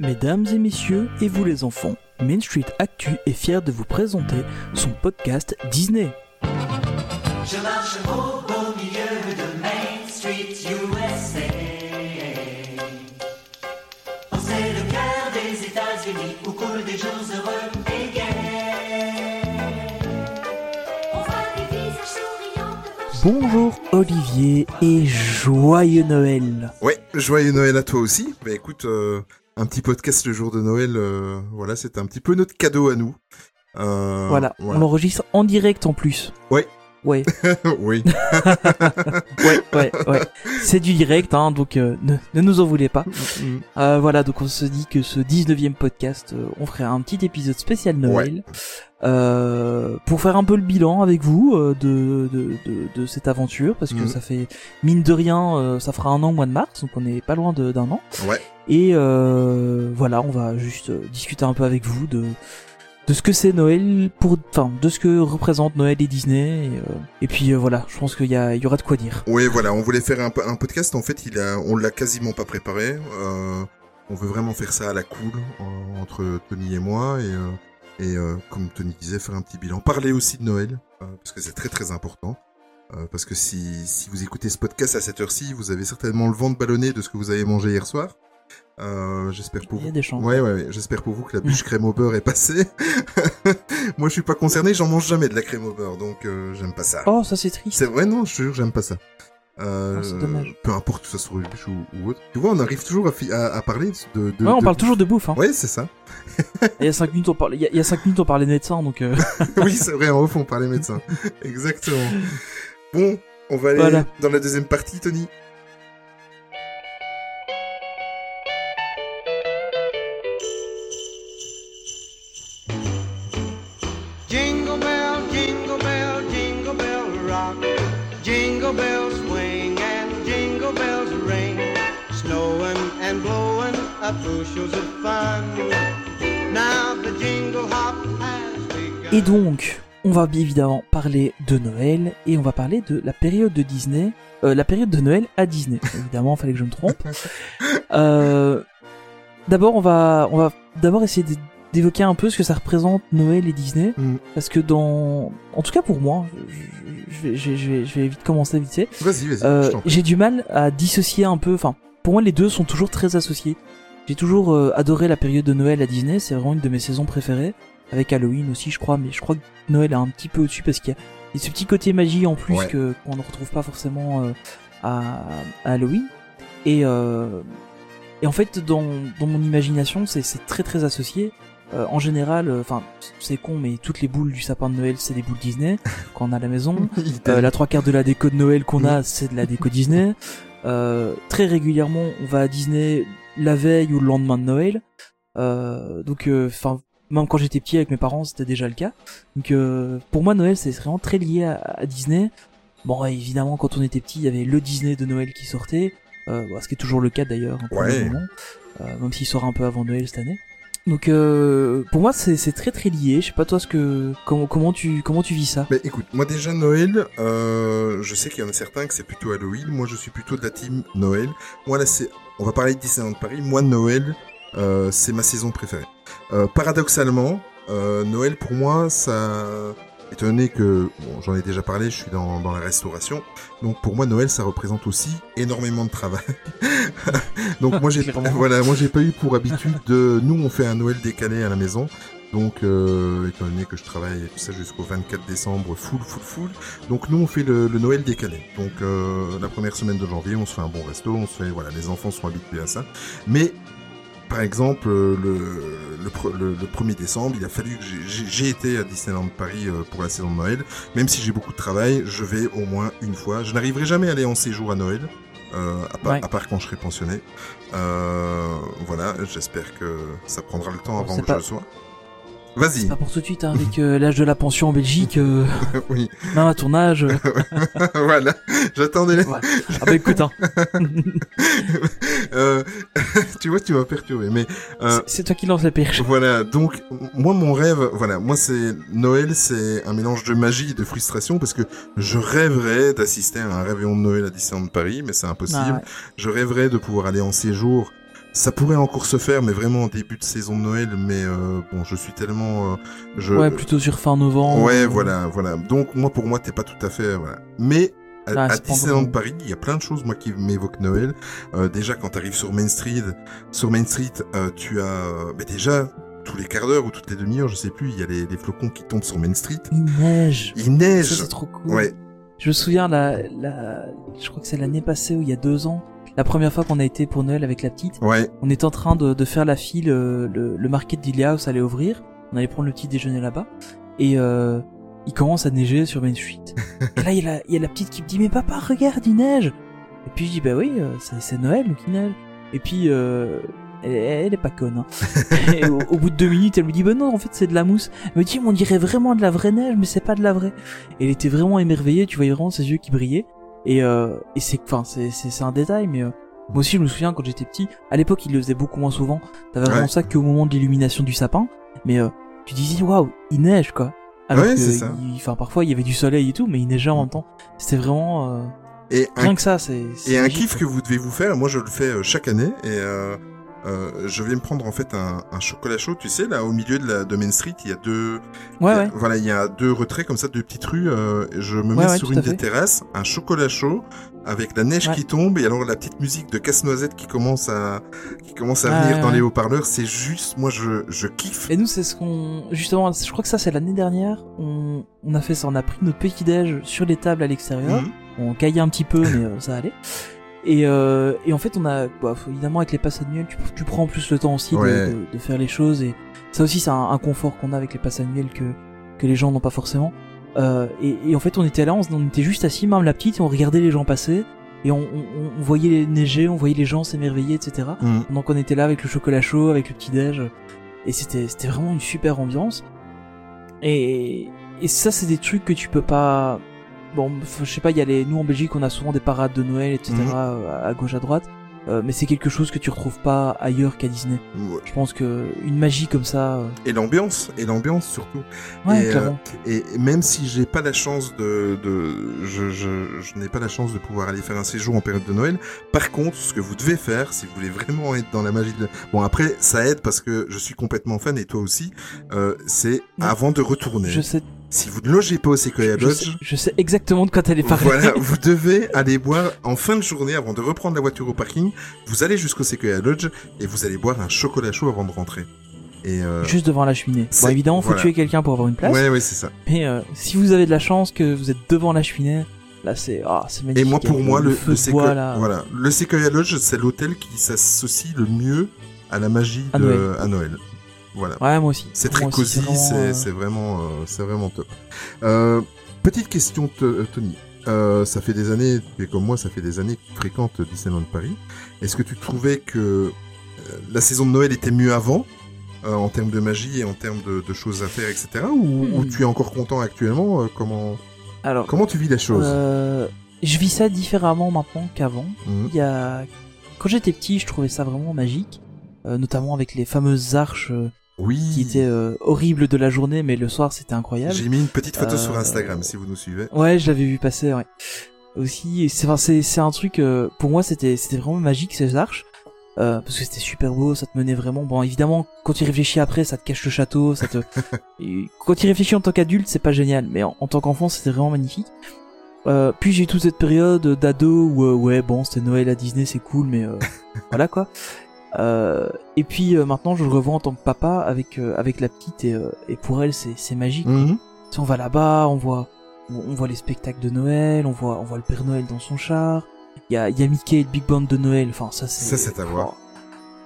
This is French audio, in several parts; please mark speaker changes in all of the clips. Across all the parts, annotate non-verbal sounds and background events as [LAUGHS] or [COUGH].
Speaker 1: Mesdames et messieurs, et vous les enfants, Main Street Actu est fier de vous présenter son podcast Disney.
Speaker 2: Je marche au beau milieu de Main Street USA. Oh, c'est le cœur des États-Unis où coulent des jours heureux et gais.
Speaker 3: On voit des visages souriants devant
Speaker 1: Bonjour Olivier et joyeux Noël.
Speaker 4: Ouais, joyeux Noël à toi aussi. Bah écoute, euh, un petit podcast le jour de Noël, euh, voilà, c'est un petit peu notre cadeau à nous. Euh,
Speaker 1: Voilà, on l'enregistre en direct en plus.
Speaker 4: Ouais.
Speaker 1: Ouais, [LAUGHS]
Speaker 4: oui. [LAUGHS]
Speaker 1: ouais, ouais, ouais. C'est du direct, hein, donc euh, ne, ne nous en voulez pas. Euh, voilà, donc on se dit que ce 19e podcast, euh, on ferait un petit épisode spécial Noël euh, pour faire un peu le bilan avec vous euh, de, de, de, de cette aventure, parce que
Speaker 4: Mhm.
Speaker 1: ça fait mine de rien, euh, ça fera un an au mois de mars, donc on est pas loin d'un an.
Speaker 4: Ouais.
Speaker 1: Et euh, voilà, on va juste euh, discuter un peu avec vous de de ce que c'est Noël pour, enfin, de ce que représente Noël et Disney. Et, euh, et puis euh, voilà, je pense qu'il y, a- y aura de quoi dire.
Speaker 4: Ouais, voilà, on voulait faire un, po- un podcast. En fait, il a, on l'a quasiment pas préparé. Euh, on veut vraiment faire ça à la cool entre Tony et moi et euh, et euh, comme Tony disait, faire un petit bilan. Parler aussi de Noël euh, parce que c'est très très important. Euh, parce que si si vous écoutez ce podcast à cette heure-ci, vous avez certainement le ventre ballonné de ce que vous avez mangé hier soir. Euh, j'espère pour
Speaker 1: Il y a
Speaker 4: vous.
Speaker 1: des chances.
Speaker 4: Ouais, ouais, ouais. j'espère pour vous que la bûche [LAUGHS] crème au beurre est passée. [LAUGHS] Moi, je suis pas concerné, j'en mange jamais de la crème au beurre, donc euh, j'aime pas ça.
Speaker 1: Oh, ça c'est triste.
Speaker 4: C'est vrai, non, je jure, j'aime pas ça. Euh,
Speaker 1: Ah, dommage.
Speaker 4: Peu importe que ça soit une bûche ou, ou autre. Tu vois, on arrive toujours à, fi- à, à parler de, de.
Speaker 1: Ouais, on
Speaker 4: de-
Speaker 1: parle toujours de bouffe. Hein.
Speaker 4: Ouais, c'est ça. [LAUGHS]
Speaker 1: Il y a 5 minutes, on parlait, il y a, il y a cinq minutes, on parlait de médecin, donc euh, [LAUGHS]
Speaker 4: oui, c'est vrai, en off, on parlait médecin. [LAUGHS] Exactement. Bon, on va aller
Speaker 1: Voilà.
Speaker 4: dans la deuxième partie, Tony.
Speaker 1: Et donc, on va bien évidemment parler de Noël et on va parler de la période de Disney, euh, la période de Noël à Disney. [LAUGHS] évidemment, fallait que je me trompe. Euh, d'abord, on va, on va d'abord essayer d'é- d'évoquer un peu ce que ça représente Noël et Disney,
Speaker 4: Mm.
Speaker 1: parce que dans, en tout cas pour moi, je, je vais, je vais, je vais, je vais vite commencer vite fait.
Speaker 4: Vas-y, vas-y,
Speaker 1: Euh, j'ai du mal à dissocier un peu. Enfin, pour moi, les deux sont toujours très associés. J'ai toujours euh, adoré la période de Noël à Disney. C'est vraiment une de mes saisons préférées. Avec Halloween aussi, je crois. Mais je crois que Noël est un petit peu au-dessus parce qu'il y y a ce petit côté magie en plus
Speaker 4: Ouais.
Speaker 1: que qu'on ne retrouve pas forcément euh, à, à Halloween. Et euh, et en fait, dans dans mon imagination, c'est très très associé. Euh, en général, euh, enfin, c'est con, mais toutes les boules du sapin de Noël, c'est des boules Disney [LAUGHS] quand on a à la maison. [LAUGHS] Euh, la trois quarts de la déco de Noël qu'on a, c'est de la déco Disney. Euh, très régulièrement, on va à Disney la veille ou le lendemain de Noël. Euh, donc, enfin, même quand j'étais petit avec mes parents, c'était déjà le cas. Donc, euh, pour moi, Noël, c'est vraiment très lié à, à Disney. Bon, évidemment, quand on était petit, il y avait le Disney de Noël qui sortait, euh, ce qui est toujours le cas d'ailleurs, hein,
Speaker 4: Ouais.
Speaker 1: moment, euh, même s'il sort un peu avant Noël cette année. Donc, euh, pour moi, c'est très très lié. Je sais pas toi ce que comment comment tu comment tu vis ça?
Speaker 4: Mais écoute, moi déjà Noël, euh, je sais qu'il y en a certains que c'est plutôt Halloween. Moi, je suis plutôt de la team Noël. Moi là, c'est, on va parler de Disneyland Paris. Moi, Noël, euh, c'est ma saison préférée. Euh, paradoxalement, euh, Noël pour moi, ça, étant donné que bon, j'en ai déjà parlé, je suis dans, dans la restauration. Donc pour moi, Noël, ça représente aussi énormément de travail. [LAUGHS] donc moi, j'ai,
Speaker 1: Clairement.
Speaker 4: voilà, moi j'ai pas eu pour habitude de, nous on fait un Noël décalé à la maison. Donc, euh, étant donné que je travaille tout ça jusqu'au 24 décembre, full, full, full. Donc, nous, on fait le, le Noël décalé. Donc, euh, la première semaine de janvier, on se fait un bon resto, on se fait, voilà, les enfants sont habitués à ça. Mais, par exemple, euh, le, le, le, le 1er décembre, il a fallu que j'ai- été à Disneyland Paris euh, pour la saison de Noël. Même si j'ai beaucoup de travail, je vais au moins une fois. Je n'arriverai jamais à aller en séjour à Noël. Euh, à, part,
Speaker 1: Ouais.
Speaker 4: à part quand je serai pensionné. Euh, voilà, j'espère que ça prendra le temps avant que
Speaker 1: pas-
Speaker 4: je le sois. Vas-y.
Speaker 1: C'est pas pour tout de suite, hein, avec euh, l'âge de la pension en Belgique, euh, [LAUGHS]
Speaker 4: oui, [LAUGHS]
Speaker 1: même à ton âge. [LAUGHS]
Speaker 4: voilà. J'attendais. les-
Speaker 1: ouais. Ah bah écoute, hein,
Speaker 4: Euh, tu vois, tu m'as perturbé. Mais euh,
Speaker 1: c'est- toi qui lance la perche.
Speaker 4: voilà. Donc, moi, mon rêve, voilà, moi, c'est Noël, c'est un mélange de magie et de frustration parce que je rêverais d'assister à un réveillon de Noël à Disneyland Paris, mais c'est impossible.
Speaker 1: Ah ouais.
Speaker 4: Je rêverais de pouvoir aller en séjour Ça pourrait encore se faire, mais vraiment en début de saison de Noël. Mais euh, bon, je suis tellement, euh, je.
Speaker 1: Ouais, plutôt sur fin novembre.
Speaker 4: Ouais, voilà, voilà. Donc moi, pour moi, t'es pas tout à fait, voilà. Mais à,
Speaker 1: Ah,
Speaker 4: à Disneyland. Paris, il y a plein de choses moi qui m'évoquent Noël. Euh, déjà, quand t'arrives sur Main Street, sur Main Street, euh, tu as, euh, bah, déjà tous les quarts d'heure ou toutes les demi-heures, je sais plus, il y a les, les flocons qui tombent sur Main Street.
Speaker 1: Il neige.
Speaker 4: Il neige.
Speaker 1: c'est trop cool.
Speaker 4: Ouais.
Speaker 1: Je me souviens, la, la, je crois que c'est l'année passée ou il y a deux ans, la première fois qu'on a été pour Noël avec la petite,
Speaker 4: Ouais.
Speaker 1: on était en train de, de faire la file, euh, le, le market House allait ouvrir, on allait prendre le petit déjeuner là-bas, et euh, il commence à neiger sur Main Street. [LAUGHS] et là, il y, a la, il y a la petite qui me dit, mais papa, regarde, il neige Et puis je dis, bah oui, euh, c'est, c'est Noël, donc il neige. Et puis, euh, elle, elle est pas conne. Hein. [LAUGHS] et au, au bout de deux minutes, elle me dit, bah non, en fait, c'est de la mousse. Elle me dit, mais on dirait vraiment de la vraie neige, mais c'est pas de la vraie. Et elle était vraiment émerveillée, tu voyais vraiment ses yeux qui brillaient. Et, euh, et c'est, enfin, c'est, c'est, un détail, mais euh, moi aussi, je me souviens quand j'étais petit. À l'époque, il le faisait beaucoup moins souvent. T'avais vraiment
Speaker 4: Ouais.
Speaker 1: ça qu'au moment de l'illumination du sapin. Mais euh, tu disais, waouh, il neige, quoi. Alors
Speaker 4: Ouais,
Speaker 1: que,
Speaker 4: c'est
Speaker 1: enfin, parfois, il y avait du soleil et tout, mais il neigeait en même temps. C'était vraiment, euh,
Speaker 4: Et un
Speaker 1: rien que ça, c'est.
Speaker 4: Et un kiff
Speaker 1: quoi.
Speaker 4: que vous devez vous faire, moi je le fais euh, chaque année et euh, je vais me prendre en fait un, un chocolat chaud, tu sais, là au milieu de la de Main Street, il y a deux,
Speaker 1: Ouais,
Speaker 4: a-
Speaker 1: ouais.
Speaker 4: voilà, il y a deux retraits comme ça, deux petites rues. euh, je me
Speaker 1: Ouais,
Speaker 4: mets sur une des terrasses, un chocolat chaud avec la neige qui tombe et alors la petite musique de casse-noisette qui commence à qui commence à
Speaker 1: Ouais,
Speaker 4: venir dans les haut-parleurs. C'est juste, moi je je kiffe.
Speaker 1: Et nous, c'est ce qu'on, justement, je crois que ça, c'est l'année dernière. On, on a fait ça, on a pris notre petit déj sur les tables à l'extérieur.
Speaker 4: Mhm.
Speaker 1: On caillait un petit peu, mais euh, ça allait. Et, euh, et en fait, on a, bah, évidemment, avec les passes annuelles, tu, tu prends en plus le temps aussi de-
Speaker 4: Ouais.
Speaker 1: de, de faire les choses. Et ça aussi, c'est un, un confort qu'on a avec les passes annuelles que, que les gens n'ont pas forcément. Euh, et, et en fait, on était là, on, était juste assis, même la petite, et on regardait les gens passer. Et on, on, on voyait les neiger, on voyait les gens s'émerveiller, etc.
Speaker 4: Mhm.
Speaker 1: Donc on était là avec le chocolat chaud, avec le petit déj, et c'était c'était vraiment une super ambiance. Et et ça c'est des trucs que tu peux pas. Bon, je sais pas, il y a les nous en Belgique on a souvent des parades de Noël, etc.
Speaker 4: Mhm.
Speaker 1: à gauche à droite, Euh, mais c'est quelque chose que tu retrouves pas ailleurs qu'à Disney.
Speaker 4: Ouais.
Speaker 1: Je pense que une magie comme ça, euh,
Speaker 4: Et l'ambiance, et l'ambiance surtout.
Speaker 1: ouais
Speaker 4: Et, euh,
Speaker 1: clairement.
Speaker 4: Et même si j'ai pas la chance de, de je, je, je n'ai pas la chance de pouvoir aller faire un séjour en période de Noël. Par contre, ce que vous devez faire, si vous voulez vraiment être dans la magie de, bon après ça aide parce que je suis complètement fan et toi aussi, euh, c'est
Speaker 1: Ouais.
Speaker 4: avant de retourner.
Speaker 1: Je sais,
Speaker 4: Si vous ne logez pas au Sequoia
Speaker 1: je sais,
Speaker 4: Lodge,
Speaker 1: je sais exactement de quoi t'allais parler.
Speaker 4: voilà, [LAUGHS] vous devez aller boire en fin de journée avant de reprendre la voiture au parking. Vous allez jusqu'au Sequoia Lodge et vous allez boire un chocolat chaud avant de rentrer. Et euh,
Speaker 1: Juste devant la cheminée. Bon, évidemment, faut
Speaker 4: voilà.
Speaker 1: tuer quelqu'un pour avoir une place.
Speaker 4: ouais, ouais, c'est ça.
Speaker 1: Mais euh, si vous avez de la chance que vous êtes devant la cheminée, là c'est ah c'est
Speaker 4: Et
Speaker 1: magnifique.
Speaker 4: moi, pour moi, le, le
Speaker 1: bois, là.
Speaker 4: voilà, le Sequoia Lodge, c'est l'hôtel qui s'associe le mieux à la magie
Speaker 1: À
Speaker 4: de,
Speaker 1: Noël.
Speaker 4: à Noël. Voilà.
Speaker 1: Ouais, moi aussi.
Speaker 4: C'est très cosy,
Speaker 1: euh,
Speaker 4: c'est c'est vraiment, euh, c'est vraiment top. Euh, petite question, euh, Tony. Euh, ça fait des années, et comme moi, ça fait des années que tu fréquentes Disneyland Paris. Est-ce que tu trouvais que euh, la saison de Noël était mieux avant, euh, en termes de magie et en termes de, de choses à faire, etc. Ou,
Speaker 1: Hmm.
Speaker 4: ou tu es encore content actuellement euh, Comment
Speaker 1: Alors,
Speaker 4: comment tu vis la chose?
Speaker 1: euh, je vis ça différemment maintenant qu'avant.
Speaker 4: Mhm.
Speaker 1: Il y a quand j'étais petit, je trouvais ça vraiment magique, euh, notamment avec les fameuses arches euh,
Speaker 4: Oui.
Speaker 1: qui étaient euh, horribles de la journée, mais le soir c'était incroyable.
Speaker 4: J'ai mis une petite photo
Speaker 1: Euh,
Speaker 4: sur Instagram si vous nous suivez.
Speaker 1: Ouais, je l'avais vu passer, ouais. Aussi, c'est enfin, c'est c'est un truc euh, pour moi c'était c'était vraiment magique ces arches. Euh, parce que c'était super beau, ça te menait vraiment. Bon, évidemment, quand tu réfléchis après, ça te cache le château, ça te. [LAUGHS] Quand tu réfléchis en tant qu'adulte, c'est pas génial, mais en, en tant qu'enfant, c'était vraiment magnifique. Euh, puis j'ai eu toute cette période d'ado où euh, ouais bon c'était Noël à Disney c'est cool mais euh, [LAUGHS] voilà quoi. Euh, et puis euh, maintenant je le revois en tant que papa avec euh, avec la petite et, et pour elle c'est magique.
Speaker 4: Mhm.
Speaker 1: Tu sais, on va là-bas, on voit, on on voit les spectacles de Noël, on voit, on voit le Père Noël dans son char. Il y a, y a Mickey et le Big Band de Noël. Enfin, ça c'est.
Speaker 4: Ça, c'est à voir.
Speaker 1: Oh.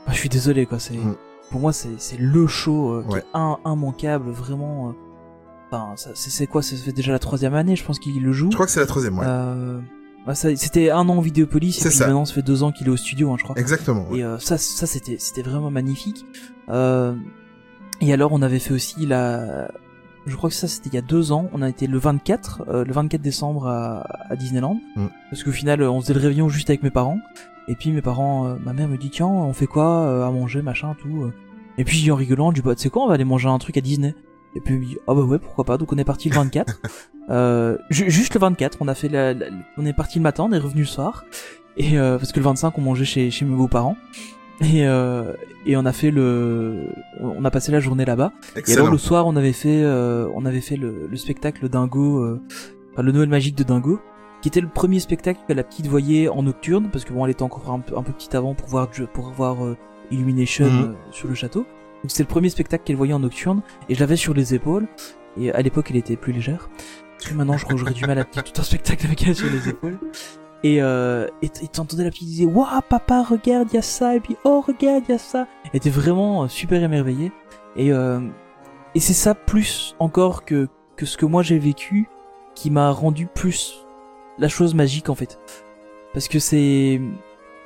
Speaker 1: Ah, je suis désolé quoi. C'est,
Speaker 4: Mm.
Speaker 1: pour moi c'est, c'est le show qui
Speaker 4: Ouais.
Speaker 1: est un, immanquable vraiment. Enfin, c'est quoi? Ça fait déjà la troisième année, je pense qu'il le joue.
Speaker 4: Je crois que c'est la troisième, ouais.
Speaker 1: Bah, ça, c'était un an en Vidéopolis. Et puis
Speaker 4: ça.
Speaker 1: maintenant, ça fait deux ans qu'il est au studio, hein, je crois.
Speaker 4: Exactement. ouais.
Speaker 1: Et euh, ça, ça c'était, c'était vraiment magnifique. Euh, et alors, on avait fait aussi la, je crois que ça c'était il y a deux ans. On a été le 24, euh, le 24 décembre à, à Disneyland,
Speaker 4: Mm.
Speaker 1: parce qu'au final, on faisait le réveillon juste avec mes parents. Et puis mes parents, euh, ma mère me dit tiens, on fait quoi à manger, machin, tout. Et puis en rigolant, je dis bah tu sais quoi, on va aller manger un truc à Disney. Et puis ah bah ouais pourquoi pas. Donc on est parti le 24. [LAUGHS] euh, ju- juste le 24, on a fait la, la- on est parti le matin, on est revenu le soir. Et euh, parce que le 25 on mangeait chez chez mes beaux-parents. Et, euh, et on a fait le, on a passé la journée là-bas. Et alors le soir, on avait fait, euh, on avait fait le, le spectacle Dingo, euh, enfin, le Noël magique de Dingo, qui était le premier spectacle que la petite voyait en nocturne, parce que bon, elle était encore un peu, un peu petite avant pour voir, pour voir euh, Illumination
Speaker 4: Mhm.
Speaker 1: euh, sur le château. C'était le premier spectacle qu'elle voyait en nocturne, et je l'avais sur les épaules. Et à l'époque, elle était plus légère. Parce que maintenant, je crois que j'aurais du mal à tenir tout un spectacle avec elle sur les épaules. Et euh, t'entendais la petite disait Waouh papa regarde y a ça et puis oh regarde y a ça. Elle était vraiment euh, super émerveillée. Et euh, et c'est ça plus encore que que ce que moi j'ai vécu qui m'a rendu plus la chose magique en fait. Parce que c'est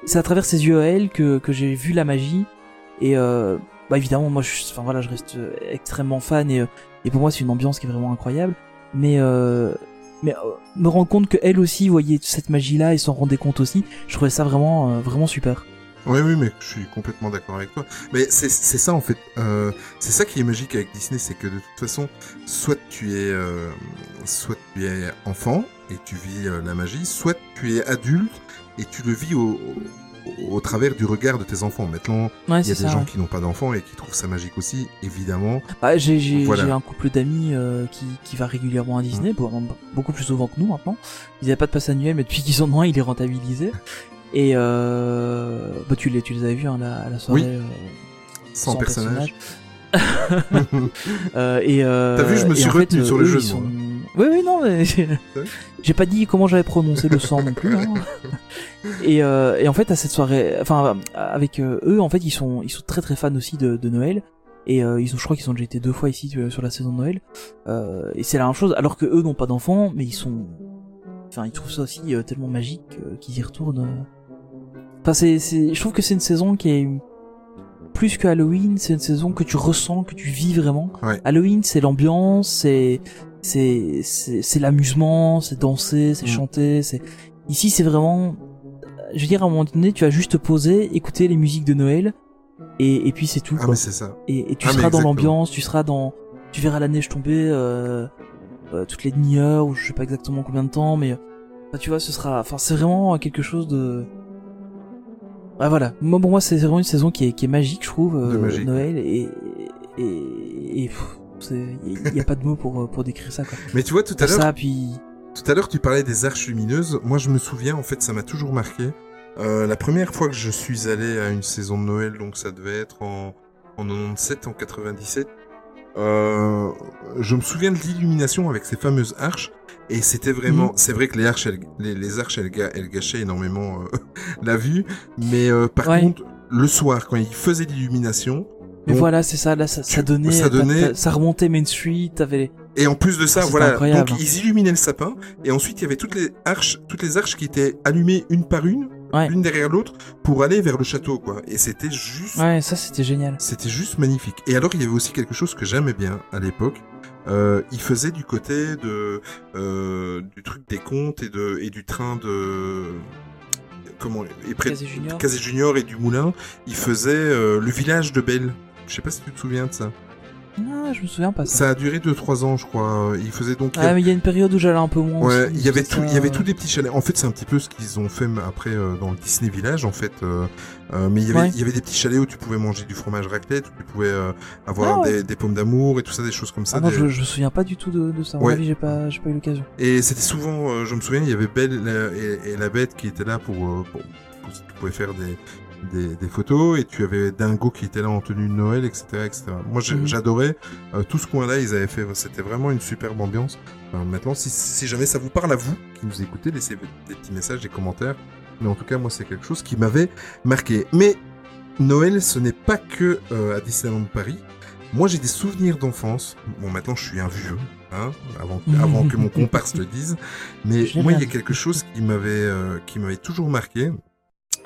Speaker 1: c'est à travers ses yeux à elle que que j'ai vu la magie et euh, bah évidemment moi je enfin voilà je reste euh, extrêmement fan et euh, et pour moi c'est une ambiance qui est vraiment incroyable mais euh, me rendre compte que elle aussi voyait cette magie là et s'en rendait compte aussi je trouvais ça vraiment vraiment super
Speaker 4: Oui, oui, mais je suis complètement d'accord avec toi. Mais c'est ça en fait. C'est ça qui est magique avec Disney, c'est que de toute façon, soit tu es, soit tu es enfant et tu vis la magie, soit tu es adulte et tu le vis au, au, au travers du regard de tes enfants. Maintenant,
Speaker 1: ouais
Speaker 4: il y a des
Speaker 1: ça
Speaker 4: gens
Speaker 1: ouais.
Speaker 4: qui n'ont pas d'enfants et qui trouvent ça magique aussi, évidemment.
Speaker 1: Bah, j'ai j'ai
Speaker 4: Voilà.
Speaker 1: un couple d'amis euh, qui qui va régulièrement à Disney bon, beaucoup plus souvent que nous maintenant ils avaient pas de passe annuel mais depuis qu'ils en ont un ils les rentabilisaient et euh, bah tu les tu les avais vus hein, la, à la soirée
Speaker 4: Oui.
Speaker 1: euh,
Speaker 4: Sans, personnage. [LAUGHS]
Speaker 1: Euh, et euh,
Speaker 4: T'as vu, je me suis
Speaker 1: fait,
Speaker 4: retenu sur le jeu
Speaker 1: Oui, oui, non, mais [LAUGHS] j'ai pas dit comment j'avais prononcé le sang non plus. hein. [LAUGHS] Et, euh, et en fait, à cette soirée, enfin, avec euh, eux, en fait, ils sont, ils sont très très fans aussi de, de Noël. Et euh, ils ont, je crois qu'ils ont déjà été deux fois ici euh, sur la saison de Noël. Euh, et c'est la même chose, alors que eux n'ont pas d'enfants, mais ils sont, enfin, ils trouvent ça aussi euh, tellement magique qu'ils y retournent. Enfin, c'est, c'est, je trouve que c'est une saison qui est plus que Halloween, c'est une saison que tu ressens, que tu vis vraiment.
Speaker 4: Ouais.
Speaker 1: Halloween, c'est l'ambiance, c'est c'est c'est l'amusement, c'est danser, c'est
Speaker 4: Mm.
Speaker 1: chanter, c'est ici c'est vraiment je veux dire à un moment donné, tu vas juste te poser, écouter les musiques de Noël et et puis c'est tout
Speaker 4: Ah,
Speaker 1: quoi.
Speaker 4: mais c'est ça.
Speaker 1: Et, et tu
Speaker 4: Ah,
Speaker 1: seras dans l'ambiance, tu seras dans tu verras la neige tomber euh, euh, toutes les demi-heures ou je sais pas exactement combien de temps mais bah, tu vois, ce sera enfin c'est vraiment quelque chose de ah voilà, moi pour moi c'est vraiment une saison qui est, qui est magique je trouve euh. Noël et et, et pff, il y, a pas de mots pour pour décrire ça quoi.
Speaker 4: Mais tu vois, tout à l'heure,
Speaker 1: Ça puis
Speaker 4: Tout à l'heure, tu parlais des arches lumineuses. Moi, je me souviens, en fait, ça m'a toujours marqué. Euh, la première fois que je suis allé à une saison de Noël, donc ça devait être en, en 97, en 97, euh, je me souviens de l'illumination avec ces fameuses arches. Et c'était vraiment,
Speaker 1: Mhm.
Speaker 4: c'est vrai que les arches, elles, les, les arches, elles, gâchaient énormément euh, [LAUGHS] la vue. Mais euh, par
Speaker 1: Ouais.
Speaker 4: contre, le soir, quand ils faisaient l'illumination,
Speaker 1: mais voilà, c'est ça là ça, ça donnait
Speaker 4: ça
Speaker 1: t'as-
Speaker 4: donnait-
Speaker 1: ça remontait Main Street, t'avais
Speaker 4: Et en plus de ça,
Speaker 1: Ah,
Speaker 4: voilà,
Speaker 1: incroyable.
Speaker 4: donc ils illuminaient le sapin, et ensuite il y avait toutes les arches, toutes les arches qui étaient allumées une par une,
Speaker 1: Ouais.
Speaker 4: l'une derrière l'autre, pour aller vers le château, quoi. Et c'était juste,
Speaker 1: Ouais, ça c'était génial.
Speaker 4: c'était juste magnifique. Et alors il y avait aussi quelque chose que j'aimais bien à l'époque. Euh, il faisait du côté de euh, du truc des comptes et de et du train de comment et près
Speaker 1: Casey Junior.
Speaker 4: Casey Junior et du Moulin, il faisait euh, le village de Belle. Je sais pas si tu te souviens de ça.
Speaker 1: Ah, je me souviens pas ça.
Speaker 4: Ça a duré 2-3 ans, je crois. Il faisait donc.
Speaker 1: Ah, mais il y a une période où j'allais un peu moins.
Speaker 4: Ouais, il y avait tout,
Speaker 1: ça.
Speaker 4: il y avait tous des petits chalets. En fait, c'est un petit peu ce qu'ils ont fait après euh, dans le Disney Village, en fait. euh, euh, mais il y avait,
Speaker 1: Ouais.
Speaker 4: il y avait des petits chalets où tu pouvais manger du fromage raclette, où tu pouvais euh, avoir
Speaker 1: Ah ouais.
Speaker 4: des, des pommes d'amour et tout ça, des choses comme ça.
Speaker 1: Ah non,
Speaker 4: des-
Speaker 1: je, je me souviens pas du tout de, de ça. Mon
Speaker 4: Ouais.
Speaker 1: j'ai pas, j'ai pas eu l'occasion.
Speaker 4: Et c'était souvent, je me souviens, il y avait Belle et, et la Bête qui étaient là pour, pour, pour- tu pouvais faire des, des, des photos et tu avais Dingo qui était là en tenue de Noël, etc., etc. Moi,
Speaker 1: Mhm.
Speaker 4: j'adorais euh, tout ce coin-là. Ils avaient fait, c'était vraiment une superbe ambiance. Enfin, maintenant, si, si jamais ça vous parle à vous qui nous écoutez, laissez des petits messages, des commentaires. Mais en tout cas, moi, c'est quelque chose qui m'avait marqué. Mais Noël, ce n'est pas que euh, à Disneyland Paris. Moi, j'ai des souvenirs d'enfance. Bon, maintenant, je suis un vieux, hein, avant, avant que mon [LAUGHS] comparse le dise. Mais moi, il y a quelque chose qui m'avait, euh, qui m'avait toujours marqué.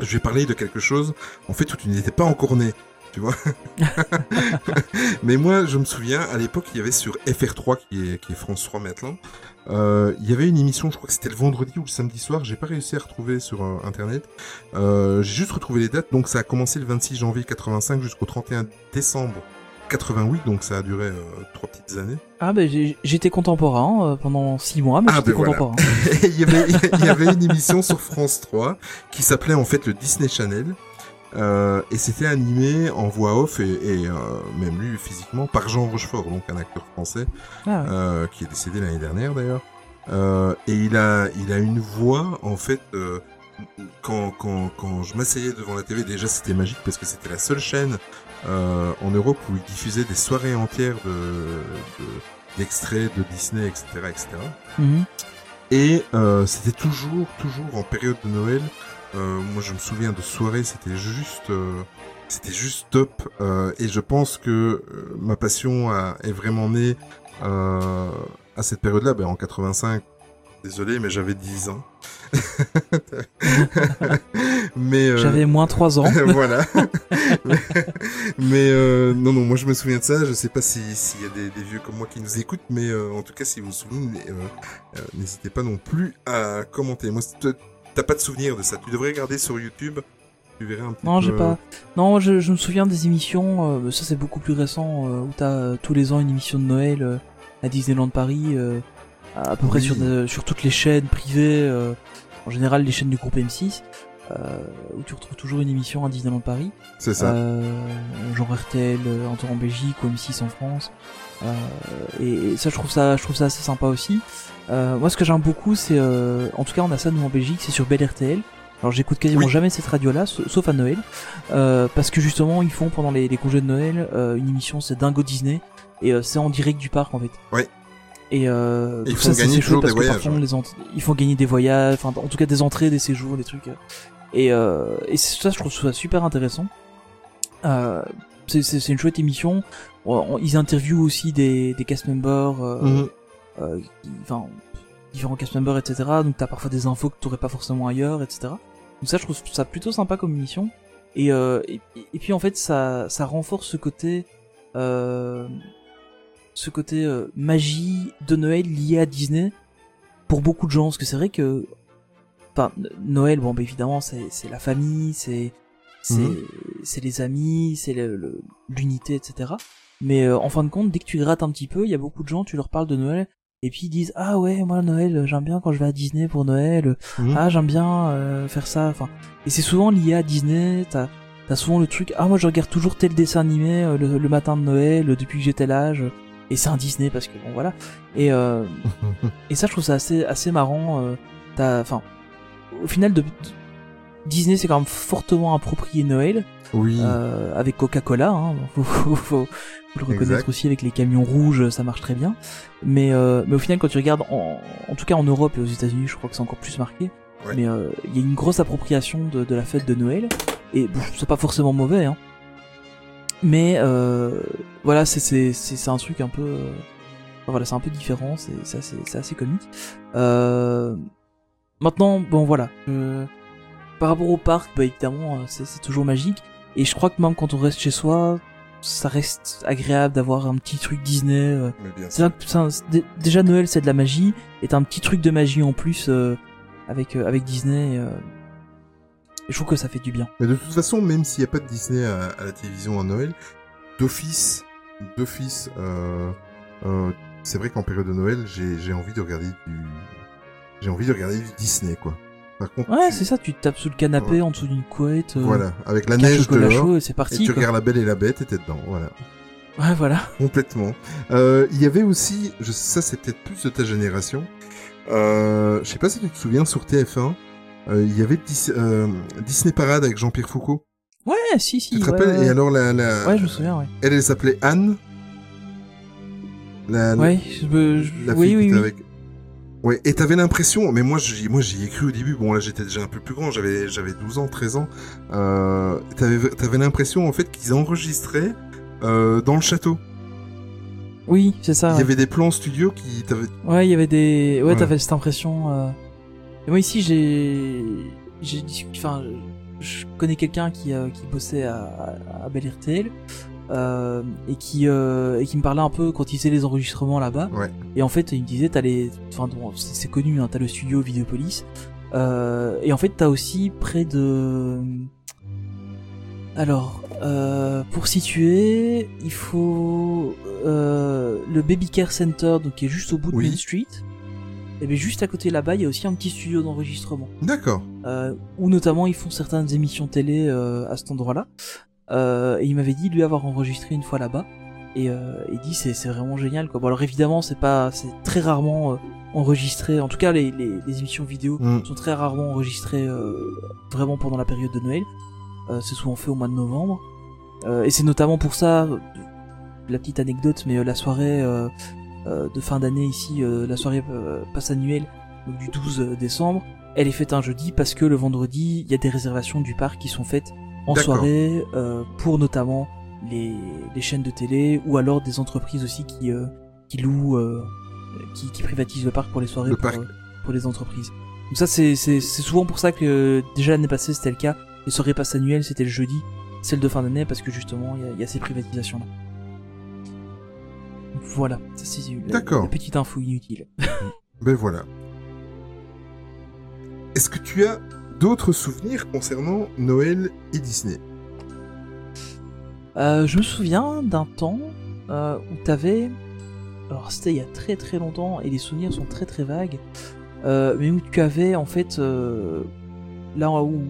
Speaker 4: Je vais parler de quelque chose, en fait, où tu n'étais pas encore né. Tu vois [LAUGHS] Mais moi, je me souviens, à l'époque, il y avait sur FR3, qui est, qui est France 3 maintenant, euh, il y avait une émission, je crois que c'était le vendredi ou le samedi soir, j'ai pas réussi à retrouver sur euh, internet. Euh, j'ai juste retrouvé les dates, donc ça a commencé le 26 janvier 85 jusqu'au 31 décembre 88, donc ça a duré euh, trois petites années.
Speaker 1: Ah, bah, j'ai- j'étais contemporain euh, pendant six mois, mais
Speaker 4: Ah,
Speaker 1: j'étais
Speaker 4: ben
Speaker 1: contemporain. [LAUGHS]
Speaker 4: Il y avait, il y avait une émission sur France 3 qui s'appelait en fait le Disney Channel. Euh, et c'était animé en voix off et, et, euh, même lu physiquement par Jean Rochefort, donc un acteur français
Speaker 1: Ah ouais.
Speaker 4: euh, qui est décédé l'année dernière d'ailleurs. Et il a, il a une voix en fait. quand, quand, quand je m'asseyais devant la TV, déjà c'était magique parce que c'était la seule chaîne euh, en Europe où il diffusait des soirées entières de, de- d'extraits de Disney, etc., etc.
Speaker 1: Mhm.
Speaker 4: Et euh, c'était toujours, toujours en période de Noël. Euh, moi, je me souviens de soirées, c'était juste, euh, c'était juste top. Euh, et je pense que euh, ma passion a- est vraiment née euh, à cette période-là, ben, en 85. Désolé, mais j'avais 10 ans. [LAUGHS] mais euh,
Speaker 1: J'avais moins 3 ans. [LAUGHS]
Speaker 4: voilà. [LAUGHS] mais euh, non, non, moi je me souviens de ça. Je sais pas si s'il y a des, des vieux comme moi qui nous écoutent, mais euh, en tout cas, si vous vous souvenez, n'hésitez pas non plus à commenter. Moi, t'as pas de souvenir de ça. Tu devrais regarder sur YouTube. Tu verrais un petit
Speaker 1: Non,
Speaker 4: peu.
Speaker 1: j'ai pas. Non, je, je me souviens des émissions. ça, c'est beaucoup plus récent. où t'as tous les ans une émission de Noël à Disneyland Paris, à peu près
Speaker 4: Oui.
Speaker 1: sur, de- sur toutes les chaînes privées. euh, en général, les chaînes du groupe M6, euh, où tu retrouves toujours une émission à Disneyland Paris.
Speaker 4: C'est ça.
Speaker 1: Euh, genre RTL euh, en, en Belgique ou M6 en France. Euh, et, et ça, je trouve ça, je trouve ça assez sympa aussi. Euh, moi, ce que j'aime beaucoup, c'est, euh, en tout cas, on a ça nous en Belgique, c'est sur Bel RTL. Alors, j'écoute quasiment
Speaker 4: Oui.
Speaker 1: jamais cette radio-là, sa- sauf à Noël, euh, parce que justement, ils font pendant les, les congés de Noël euh, une émission, c'est Dingo Disney, et euh, c'est en direct du parc en fait.
Speaker 4: Ouais.
Speaker 1: Et euh,
Speaker 4: ils font
Speaker 1: ça, c'est-
Speaker 4: gagner toujours des
Speaker 1: que
Speaker 4: voyages,
Speaker 1: les ent- ils font gagner des voyages, enfin, en tout cas des entrées, des séjours, des trucs. Et, euh, et ça, je trouve ça super intéressant. Euh, c'est- une chouette émission. On- on- ils interviewent aussi des, des cast members, euh, qui- enfin différents cast members, etc. Donc t'as parfois des infos que t'aurais pas forcément ailleurs, etc. Donc ça, je trouve ça plutôt sympa comme émission. Et, euh, et, et puis en fait, ça, ça renforce ce côté, euh, ce côté euh, magie de Noël lié à Disney pour beaucoup de gens, parce que c'est vrai que, enfin, Noël, bon, bah, évidemment, c'est c'est la famille, c'est c'est
Speaker 4: Mhm.
Speaker 1: c'est les amis, c'est l'unité, etc. Mais euh, en fin de compte, dès que tu grattes un petit peu, il y a beaucoup de gens, tu leur parles de Noël, et puis ils disent ah ouais, moi Noël, j'aime bien quand je vais à Disney pour Noël,
Speaker 4: Mhm.
Speaker 1: ah j'aime bien euh, faire ça, enfin. Et c'est souvent lié à Disney. T'as t'as souvent le truc ah moi je regarde toujours tel dessin animé euh, le, le matin de Noël depuis que j'ai tel âge. Et c'est un Disney parce que bon voilà. Et euh, [LAUGHS] et ça je trouve ça assez assez marrant. euh, T'as enfin au final de, de- Disney c'est quand même fortement approprié Noël
Speaker 4: oui.
Speaker 1: euh, avec Coca-Cola. Hein, faut, [LAUGHS] faut, faut- faut le reconnaître
Speaker 4: Exact.
Speaker 1: aussi avec les camions rouges, ça marche très bien. Mais euh, mais au final, quand tu regardes, en, en tout cas en Europe et aux États-Unis, je crois que c'est encore plus marqué.
Speaker 4: Ouais.
Speaker 1: Mais euh, il y a une grosse appropriation de, de la fête de Noël et bon, c'est pas forcément mauvais. Hein. Mais euh, voilà, c'est c'est c'est c'est un truc un peu euh, voilà, c'est un peu différent, c'est c'est assez, c'est assez comique. Euh, maintenant, bon voilà, par rapport au parc, bah évidemment, c'est toujours magique. Et je crois que même quand on reste chez soi, ça reste agréable d'avoir un petit truc Disney. un- un- déjà Noël, c'est de la magie, et t'as un petit truc de magie en plus euh, avec euh, avec Disney. euh. Et je trouve que ça fait du bien.
Speaker 4: Mais de toute façon, même s'il n'y a pas de Disney à, à la télévision à Noël, d'office, d'office, euh, euh, c'est vrai qu'en période de Noël, j'ai envie de regarder du, j'ai envie de regarder du Disney, quoi. Par contre,
Speaker 1: Ouais,
Speaker 4: tu-
Speaker 1: c'est ça. Tu te tapes sous le canapé
Speaker 4: Ouais.
Speaker 1: en dessous d'une couette. euh,
Speaker 4: voilà, avec la neige dehors,
Speaker 1: et c'est
Speaker 4: et
Speaker 1: parti.
Speaker 4: tu
Speaker 1: quoi.
Speaker 4: regardes La Belle et la Bête, et t'es dedans, voilà.
Speaker 1: Ouais, voilà. [LAUGHS]
Speaker 4: Complètement. Euh, Il y avait aussi, je, ça c'est peut-être plus de ta génération, euh, je sais pas si tu te souviens, sur TF1, euh, il y avait Dis- euh, Disney Parade avec Jean-Pierre Foucault.
Speaker 1: Ouais, si, si.
Speaker 4: Tu te
Speaker 1: ouais,
Speaker 4: rappelles?
Speaker 1: ouais.
Speaker 4: Et alors la, la...
Speaker 1: Ouais, je me souviens, ouais.
Speaker 4: Elle, elle s'appelait Anne. La,
Speaker 1: Ouais, je me. je-
Speaker 4: la
Speaker 1: Oui,
Speaker 4: fille
Speaker 1: oui, oui.
Speaker 4: avec. Ouais, et t'avais l'impression, mais moi j'y, moi j'y ai cru au début, bon là j'étais déjà un peu plus grand, j'avais, j'avais 12 ans, 13 ans, euh, t'avais, t'avais l'impression en fait qu'ils enregistraient euh, dans le château.
Speaker 1: Oui, c'est ça.
Speaker 4: Il y
Speaker 1: ouais.
Speaker 4: avait des plans studio qui t'avaient...
Speaker 1: Ouais, il y avait des. Ouais,
Speaker 4: Voilà.
Speaker 1: t'avais cette impression. euh, Et moi ici, j'ai. J'ai. Enfin, je connais quelqu'un qui, euh, qui bossait à, à, à Bel RTL. Euh, et qui euh, et qui me parlait un peu quand il faisait les enregistrements là-bas.
Speaker 4: Ouais.
Speaker 1: Et en fait, il me disait, t'as les. Enfin, bon, c'est connu, hein, t'as le studio Vidéopolis. Euh, et en fait, t'as aussi près de. Alors, euh, pour situer, il faut euh, le Baby Care Center, donc qui est juste au bout de
Speaker 4: Oui.
Speaker 1: Main Street. Et bien juste à côté là-bas, il y a aussi un petit studio d'enregistrement.
Speaker 4: D'accord.
Speaker 1: euh, où notamment ils font certaines émissions télé euh, à cet endroit-là. Euh, et il m'avait dit lui avoir enregistré une fois là-bas. Et euh, il dit c'est c'est vraiment génial quoi. Bon alors évidemment c'est pas c'est très rarement euh, enregistré. En tout cas les, les, les émissions vidéo
Speaker 4: Mm.
Speaker 1: sont très rarement enregistrées euh, vraiment pendant la période de Noël. Euh, c'est souvent fait au mois de novembre. Euh, et c'est notamment pour ça la petite anecdote mais la soirée de fin d'année ici euh, la soirée euh, passe annuelle donc du 12 décembre elle est faite un jeudi parce que le vendredi, il y a des réservations du parc qui sont faites en soirée euh, pour notamment les, les chaînes de télé ou alors des entreprises aussi qui, euh, qui louent, euh, qui, qui privatisent le parc pour les soirées
Speaker 4: Le
Speaker 1: pour, euh, pour les entreprises. Donc ça, c'est c'est- c'est souvent pour ça que déjà l'année passée c'était le cas. Les soirées passes annuelles c'était le jeudi, celle de fin d'année parce que justement il y y a ces privatisations là. Voilà, c'est la petite info inutile. [LAUGHS]
Speaker 4: Ben voilà. Est-ce que tu as d'autres souvenirs concernant Noël et Disney?
Speaker 1: Euh, je me souviens d'un temps euh, où t'avais, alors c'était il y a très très longtemps et les souvenirs sont très très vagues, euh, mais où tu avais en fait euh, là où, où-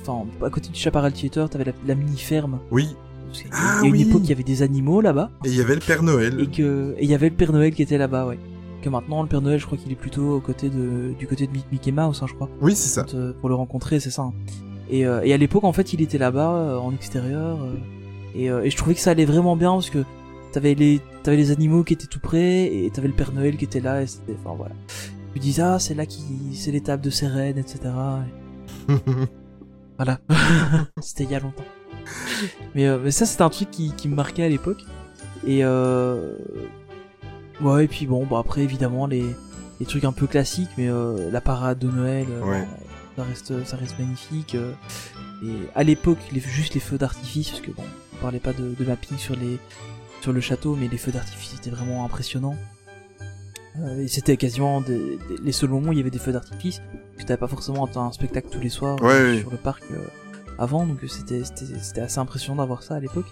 Speaker 1: enfin à côté du Chaparral Theater, t'avais la, la mini ferme.
Speaker 4: Oui.
Speaker 1: Parce
Speaker 4: Ah
Speaker 1: il y a une époque il y avait des animaux là-bas
Speaker 4: Et il y avait le Père Noël.
Speaker 1: et que et il y avait le Père Noël qui était là-bas, ouais. Que maintenant le Père Noël, je crois qu'il est plutôt au côté de du côté de Mickey Mouse, hein, je crois.
Speaker 4: Oui, c'est ça.
Speaker 1: Euh, pour le rencontrer, c'est ça. hein. Et, euh, et à l'époque, en fait, il était là-bas, euh, en extérieur. et, et je trouvais que ça allait vraiment bien parce que t'avais les, t'avais les animaux qui étaient tout près et t'avais le Père Noël qui était là. Et c'était, enfin voilà. Tu disais, ah, c'est là qui, c'est l'étape de Sérène, etc. Et [LAUGHS] voilà. [LAUGHS] c'était il y a longtemps. [LAUGHS] Mais, euh, mais ça, c'était un truc qui, qui me marquait à l'époque. Et euh... ouais, et puis bon, après évidemment les, les trucs un peu classiques, mais euh, la parade de Noël,
Speaker 4: Ouais.
Speaker 1: ça reste, ça reste magnifique. et à l'époque, les, juste les feux d'artifice, parce que bon, on parlait pas de, de mapping sur les, sur le château, mais les feux d'artifice étaient vraiment impressionnants. Euh, et c'était quasiment des- des- les seuls moments où il y avait des feux d'artifice, parce que t'avais pas forcément un spectacle tous les soirs
Speaker 4: Ouais,
Speaker 1: euh, sur le parc euh, avant, donc c'était, assez impressionnant d'avoir ça à l'époque.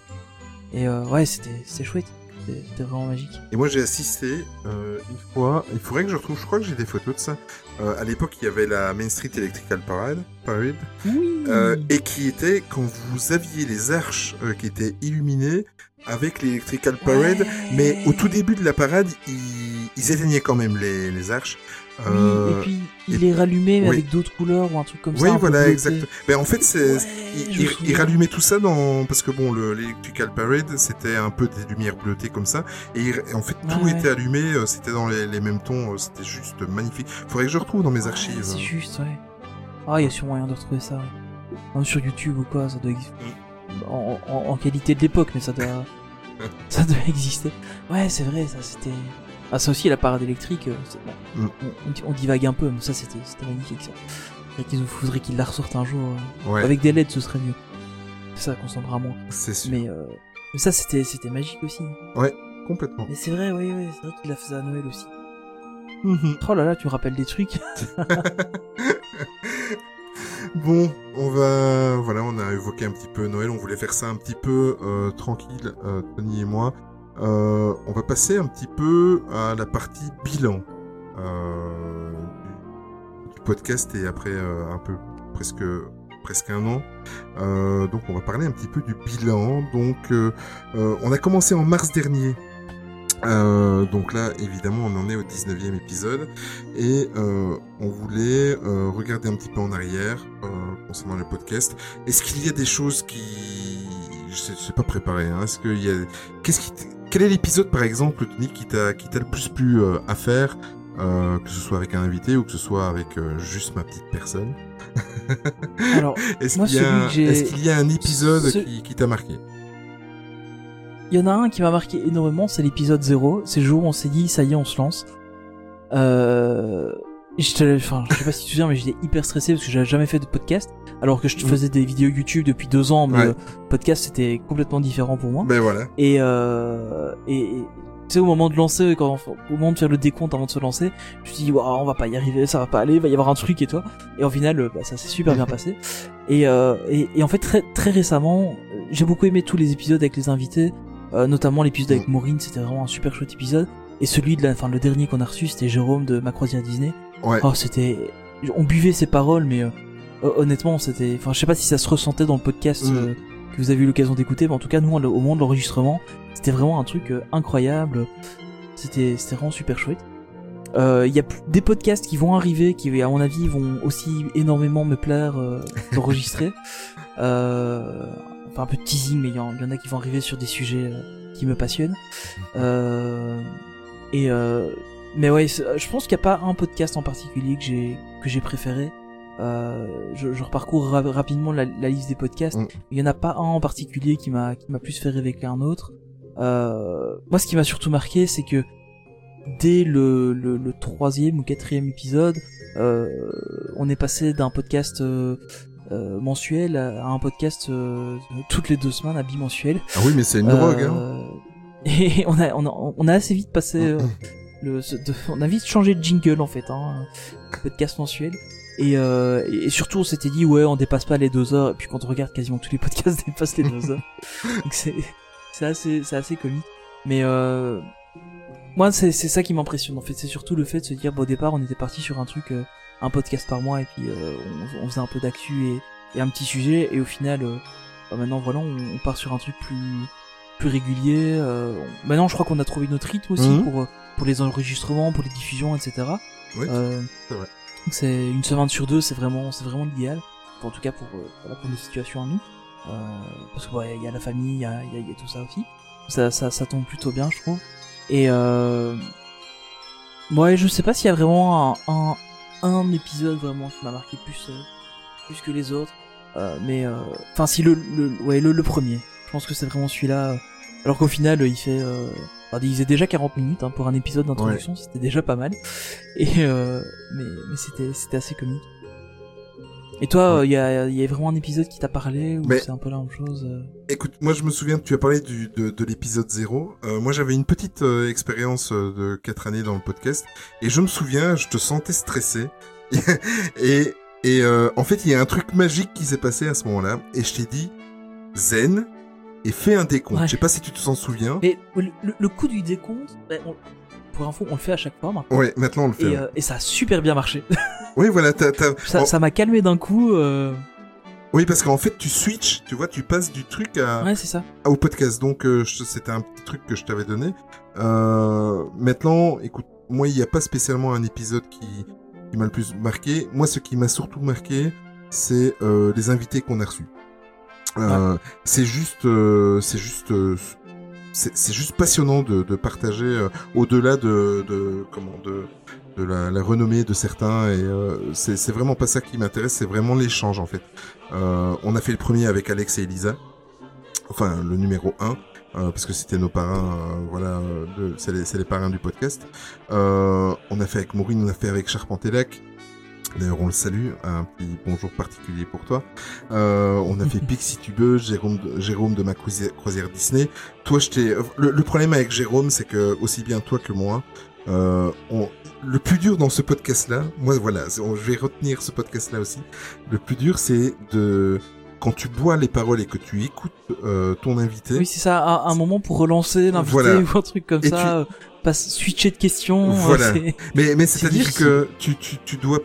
Speaker 1: Et euh, ouais, c'était, chouette, c'était, vraiment magique.
Speaker 4: Et moi, j'ai assisté euh, une fois. Il faudrait que je retrouve. Je crois que j'ai des photos de ça. Euh, à l'époque, il y avait la Main Street Electrical Parade, Parade
Speaker 1: Oui.
Speaker 4: et qui était quand vous aviez les arches qui étaient illuminées avec l'Electrical Parade. Mais au tout début de la parade, ils, ils éteignaient quand même les, les arches.
Speaker 1: Oui,
Speaker 4: Euh,
Speaker 1: et puis il rallumait mais
Speaker 4: oui.
Speaker 1: avec d'autres couleurs ou un truc comme
Speaker 4: oui,
Speaker 1: ça. peu
Speaker 4: voilà, exact. Ben, en fait, c'est,
Speaker 1: Ouais,
Speaker 4: il, rallumait tout ça dans parce que bon, le l'Electrical Parade, c'était un peu des lumières bleutées comme ça, et, il- en fait, tout
Speaker 1: Ouais, ouais.
Speaker 4: était allumé, euh, c'était dans les, les mêmes tons, euh, c'était juste magnifique. Faudrait que je retrouve dans mes archives.
Speaker 1: C'est juste, ouais. Ah, il y a sûrement moyen de retrouver ça. Même sur YouTube ou quoi, ça doit exister. En, en- en qualité de l'époque, mais ça doit. [LAUGHS] ça doit exister. Ouais, c'est vrai, ça c'était. Ah, ça aussi, la parade électrique, euh, bon,
Speaker 4: Mm.
Speaker 1: on, on divague un peu, mais ça c'était magnifique ça. Faudrait qu'ils faudrait qu'ils la ressortent un jour. euh,
Speaker 4: Ouais,
Speaker 1: Avec des LED, ce serait mieux. C'est ça qu'on s'en moins.
Speaker 4: c'est sûr,
Speaker 1: Mais, euh, mais ça c'était c'était magique aussi.
Speaker 4: complètement.
Speaker 1: Mais c'est vrai, oui, oui, c'est vrai qu'il la faisait à Noël aussi.
Speaker 4: Mhm.
Speaker 1: Oh là là, tu me rappelles des trucs. [LAUGHS] [LAUGHS]
Speaker 4: Bon, on va, voilà, on a évoqué un petit peu Noël, on voulait faire ça un petit peu euh, tranquille, euh, Tony et moi. Euh, on va passer un petit peu à la partie bilan euh, du, podcast et après euh, un peu presque presque un an. Euh, donc on va parler un petit peu du bilan. Donc euh, euh, on a commencé en mars dernier. Donc là, évidemment, on en est au 19e épisode et on voulait regarder un petit peu en arrière concernant le podcast. Est-ce qu'il y a des choses qui, je sais, sais pas préparé. Hein. Est-ce qu'il y a, qu'est-ce qui, quel est l'épisode par exemple, Tony, qui t'a, qui t'a le plus plu euh, à faire, euh, que ce soit avec un invité ou que ce soit avec euh, juste ma petite personne? [LAUGHS]
Speaker 1: Alors,
Speaker 4: Est-ce qu'il y a, un- y a épisode
Speaker 1: Ce-
Speaker 4: qui, qui t'a marqué?
Speaker 1: Il y en a un qui m'a marqué énormément, c'est l'épisode 0. C'est le jour où on s'est dit, ça y est, on se lance. Euh... Je, te... enfin, je sais pas si tu te souviens, mais j'étais hyper stressé parce que j'avais jamais fait de podcast. Alors que je te
Speaker 4: Mhm.
Speaker 1: faisais des vidéos YouTube depuis deux ans, mais
Speaker 4: Ouais.
Speaker 1: euh, podcast c'était complètement différent pour moi.
Speaker 4: Ben voilà.
Speaker 1: Et, euh... et, tu sais, au moment de lancer, quand, au moment de faire le décompte avant de se lancer, je me suis dit, Waouh, on va pas y arriver, ça va pas aller, il va y avoir un truc et toi. Et au final, euh, bah, ça s'est super bien [LAUGHS] passé. Et, euh, et, et en fait, très, très récemment, j'ai beaucoup aimé tous les épisodes avec les invités, euh, notamment l'épisode avec Maureen, c'était vraiment un super chouette épisode. Et celui de la, enfin, le dernier qu'on a reçu, c'était Jérôme de Ma Croisière Disney.
Speaker 4: Ouais.
Speaker 1: Oh, c'était, on buvait ses paroles, mais euh, honnêtement, c'était, enfin, je sais pas si ça se ressentait dans le podcast
Speaker 4: Mhm.
Speaker 1: euh, que vous avez eu l'occasion d'écouter, mais en tout cas, nous, au moment de l'enregistrement, c'était vraiment un truc euh, incroyable. C'était, c'était vraiment super chouette. Euh, Il y a des podcasts qui vont arriver, qui, à mon avis, vont aussi énormément me plaire euh, d'enregistrer. [LAUGHS] euh, enfin, un peu de teasing, mais il y, en il y en a qui vont arriver sur des sujets qui me passionnent. Euh, et euh, mais ouais, c'est- je pense qu'il n'y a pas un podcast en particulier que j'ai que j'ai préféré. Euh, je, je reparcours ra- rapidement la, la liste des podcasts.
Speaker 4: Mm.
Speaker 1: Il y en a pas un en particulier qui m'a qui m'a plus fait rêver qu'un autre. Euh, moi, ce qui m'a surtout marqué, c'est que dès le, le, le troisième ou quatrième épisode, euh, on est passé d'un podcast euh, euh, mensuel à un podcast euh, toutes les deux semaines, à bimensuel.
Speaker 4: Ah oui, mais c'est une
Speaker 1: Euh,
Speaker 4: drogue, hein. [LAUGHS]
Speaker 1: Et on a, on a, on a assez vite passé, euh, le, de- on a vite changé de jingle en fait, hein, podcast mensuel. Et, euh, et surtout, on s'était dit ouais, on dépasse pas les deux heures. Et puis quand on regarde, quasiment tous les podcasts [LAUGHS] dépassent les deux heures. Donc c'est, c'est assez, c'est assez comique. Mais euh, moi, c'est, c'est ça qui m'impressionne. En fait, c'est surtout le fait de se dire, bon, au départ, on était parti sur un truc, euh, un podcast par mois, et puis euh, on, on faisait un peu d'actu et, et un petit sujet. Et au final, euh, bah, maintenant, voilà, on, on part sur un truc plus plus régulier. euh, Maintenant, je crois qu'on a trouvé notre rythme aussi
Speaker 4: Mhm.
Speaker 1: pour euh, pour les enregistrements, pour les diffusions, etc.
Speaker 4: Oui,
Speaker 1: Euh,
Speaker 4: c'est vrai.
Speaker 1: donc c'est une semaine sur deux, c'est vraiment c'est vraiment l'idéal. En tout cas pour euh, voilà, pour nos situations à nous. Euh, parce que ouais, il y a la famille, il y a, y a- y a tout ça aussi. Ça, ça ça tombe plutôt bien, je trouve. Et euh, ouais, je sais pas s'il y a vraiment un, un un épisode vraiment qui m'a marqué plus euh, plus que les autres. Euh, mais euh, enfin si le, le ouais le, le premier je pense que c'est vraiment celui-là alors qu'au final il fait euh, enfin, il faisait déjà 40 minutes hein, pour un épisode d'introduction c'était déjà pas mal et euh, mais mais c'était c'était assez comique et toi
Speaker 4: Ouais.
Speaker 1: il y a il y a vraiment un épisode qui t'a parlé ou c'est un peu la même chose euh
Speaker 4: Écoute, moi je me souviens, tu as parlé du, de, de l'épisode 0. Euh, moi j'avais une petite euh, expérience euh, de 4 années dans le podcast. Et je me souviens, je te sentais stressé. [LAUGHS] et et euh, en fait, il y a un truc magique qui s'est passé à ce moment-là. Et je t'ai dit, zen, et fais un décompte.
Speaker 1: Ouais.
Speaker 4: Je sais pas si tu te s'en souviens.
Speaker 1: mais le, le- le coup du décompte ben, on- pour info on le fait à chaque fois maintenant
Speaker 4: Ouais, maintenant on le fait.
Speaker 1: et, euh, et ça a super bien marché [LAUGHS]
Speaker 4: Oui, voilà, t'as-
Speaker 1: ça ça m'a calmé d'un coup euh...
Speaker 4: Oui, parce qu'en fait, tu switches, tu vois, tu passes du truc à,
Speaker 1: ouais c'est ça
Speaker 4: au podcast. Donc, euh, c'était un petit truc que je t'avais donné. Euh, maintenant, écoute, moi, il n'y a pas spécialement un épisode qui, qui m'a le plus marqué. Moi, ce qui m'a surtout marqué, c'est euh, les invités qu'on a reçus. Euh, C'est juste, euh, c'est juste, euh, c'est juste passionnant de, de partager euh, au-delà de, de comment de de la, la renommée de certains et euh, c'est vraiment pas ça qui m'intéresse c'est vraiment l'échange en fait. Euh, on a fait le premier avec Alex et Elisa. Enfin le numéro 1 euh, parce que c'était nos parrains euh, voilà c'est les, les parrains du podcast. Euh, on a fait avec Maureen on a fait avec Charpentelac D'ailleurs, on le salue, un petit bonjour particulier pour toi. Euh, on a fait [LAUGHS] Pixie Tubeuse, Jérôme de, Jérôme de ma croisière, Disney. Toi, je t'ai. Le, le problème avec Jérôme, c'est que aussi bien toi que moi, euh, on... le plus dur dans ce podcast-là, moi, voilà, on- je vais retenir ce podcast-là aussi. Le plus dur, c'est de quand tu bois les paroles et que tu écoutes euh, ton invité.
Speaker 1: Oui, c'est ça, un, un moment pour relancer l'invité
Speaker 4: Voilà. [LAUGHS]
Speaker 1: ou un truc comme
Speaker 4: Et
Speaker 1: ça,
Speaker 4: tu-
Speaker 1: euh, pas switcher de questions.
Speaker 4: Voilà. [LAUGHS] Mais, mais
Speaker 1: C'est
Speaker 4: c'est-à-dire que tu, tu, tu dois.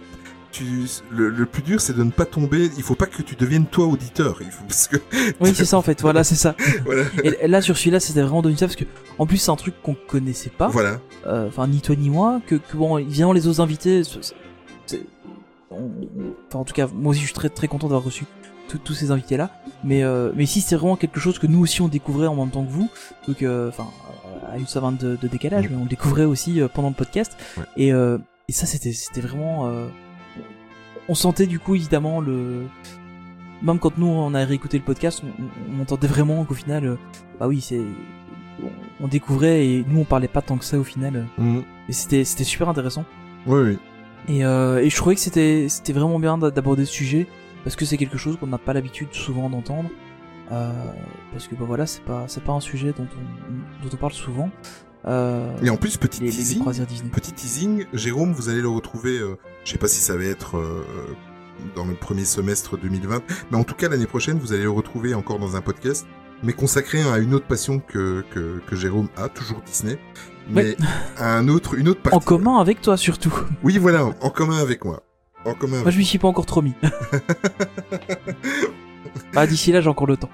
Speaker 4: Tu, le, le plus dur, c'est de ne pas tomber. Il faut pas que tu deviennes toi auditeur. Il faut, parce que
Speaker 1: Oui, c'est ça en fait, voilà, c'est ça. [LAUGHS]
Speaker 4: voilà,
Speaker 1: Et, là, sur celui-là, c'était vraiment devenu ça parce que, en plus, c'est un truc qu'on connaissait pas,
Speaker 4: voilà.
Speaker 1: euh, enfin, ni toi ni moi, que, que bon, évidemment, les autres invités, on- enfin, en tout cas, moi aussi, je suis très très content d'avoir reçu tous- ces invités-là. Mais, euh, mais ici, c'est vraiment quelque chose que nous aussi, on découvrait en même temps que vous. Donc, enfin, euh, à une savante de, de décalage, mais on le découvrait aussi euh, pendant le podcast.
Speaker 4: Ouais.
Speaker 1: Et, euh, et ça, c'était, c'était vraiment. Euh, on sentait du coup évidemment le. Même quand nous on a réécouté le podcast, on, on- entendait vraiment qu'au final, euh, bah oui, c'est. on- découvrait et nous on parlait pas tant que ça au final. euh,
Speaker 4: Mhm.
Speaker 1: Et c'était, c'était super intéressant.
Speaker 4: Oui, oui.
Speaker 1: Et, euh, et je trouvais que c'était, c'était vraiment bien d'a- d'aborder ce sujet parce que c'est quelque chose qu'on n'a pas l'habitude souvent d'entendre. Euh, parce que bah voilà, c'est pas, c'est pas un sujet dont on, dont on parle souvent. Euh,
Speaker 4: Et en plus, petit teasing, petit teasing, Jérôme, vous allez le retrouver. Je sais pas si ça va être euh, dans le premier semestre 2020, mais en tout cas l'année prochaine, vous allez le retrouver encore dans un podcast mais consacré à une autre passion que, que, que Jérôme a, toujours Disney, mais à un autre, une autre partie.
Speaker 1: En commun avec toi surtout.
Speaker 4: Oui, voilà, en, en commun avec moi. En commun
Speaker 1: Moi je m'y suis pas encore trop mis. bah [LAUGHS] d'ici là j'ai encore le temps.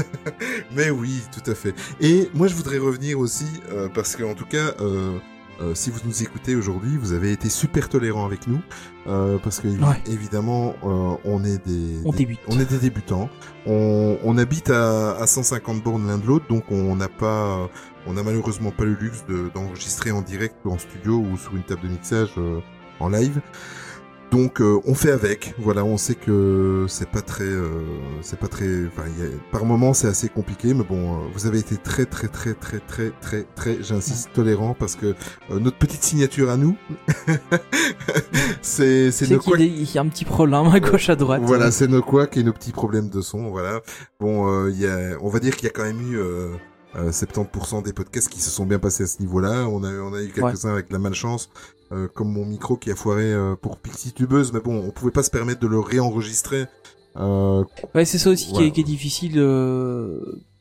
Speaker 1: [LAUGHS]
Speaker 4: Mais oui, tout à fait. Et moi, je voudrais revenir aussi, euh, parce qu'en tout cas, euh, euh, si vous nous écoutez aujourd'hui, vous avez été super tolérants avec nous, euh, parce que
Speaker 1: Ouais.
Speaker 4: évidemment, euh, on est des,
Speaker 1: On
Speaker 4: des- on est des débutants. On, on habite à, à 150 bornes l'un de l'autre, donc on n'a pas, on n'a malheureusement pas le luxe de- d'enregistrer en direct ou en studio ou sur une table de mixage euh, en live. Donc euh, on fait avec. Voilà, on sait que c'est pas très, euh, c'est pas très. Enfin, a- par moment c'est assez compliqué, mais bon, euh, vous avez été très très très très très très très, j'insiste, tolérant parce que euh, notre petite signature à nous, [LAUGHS] c'est c'est nos
Speaker 1: a- il y a un petit problème à gauche à droite.
Speaker 4: Voilà, c'est nos couacs et nos petits problèmes de son. Voilà. Bon, euh, il y a, on va dire qu'il y a quand même eu. Euh, euh, 70% des podcasts qui se sont bien passés à ce niveau-là. On a, on a eu quelques-uns avec la malchance, euh, comme mon micro qui a foiré euh, pour Pixie Tubeuse, mais bon, on pouvait pas se permettre de le réenregistrer. Euh,
Speaker 1: Ouais, c'est ça aussi qui, est, qui est difficile. euh,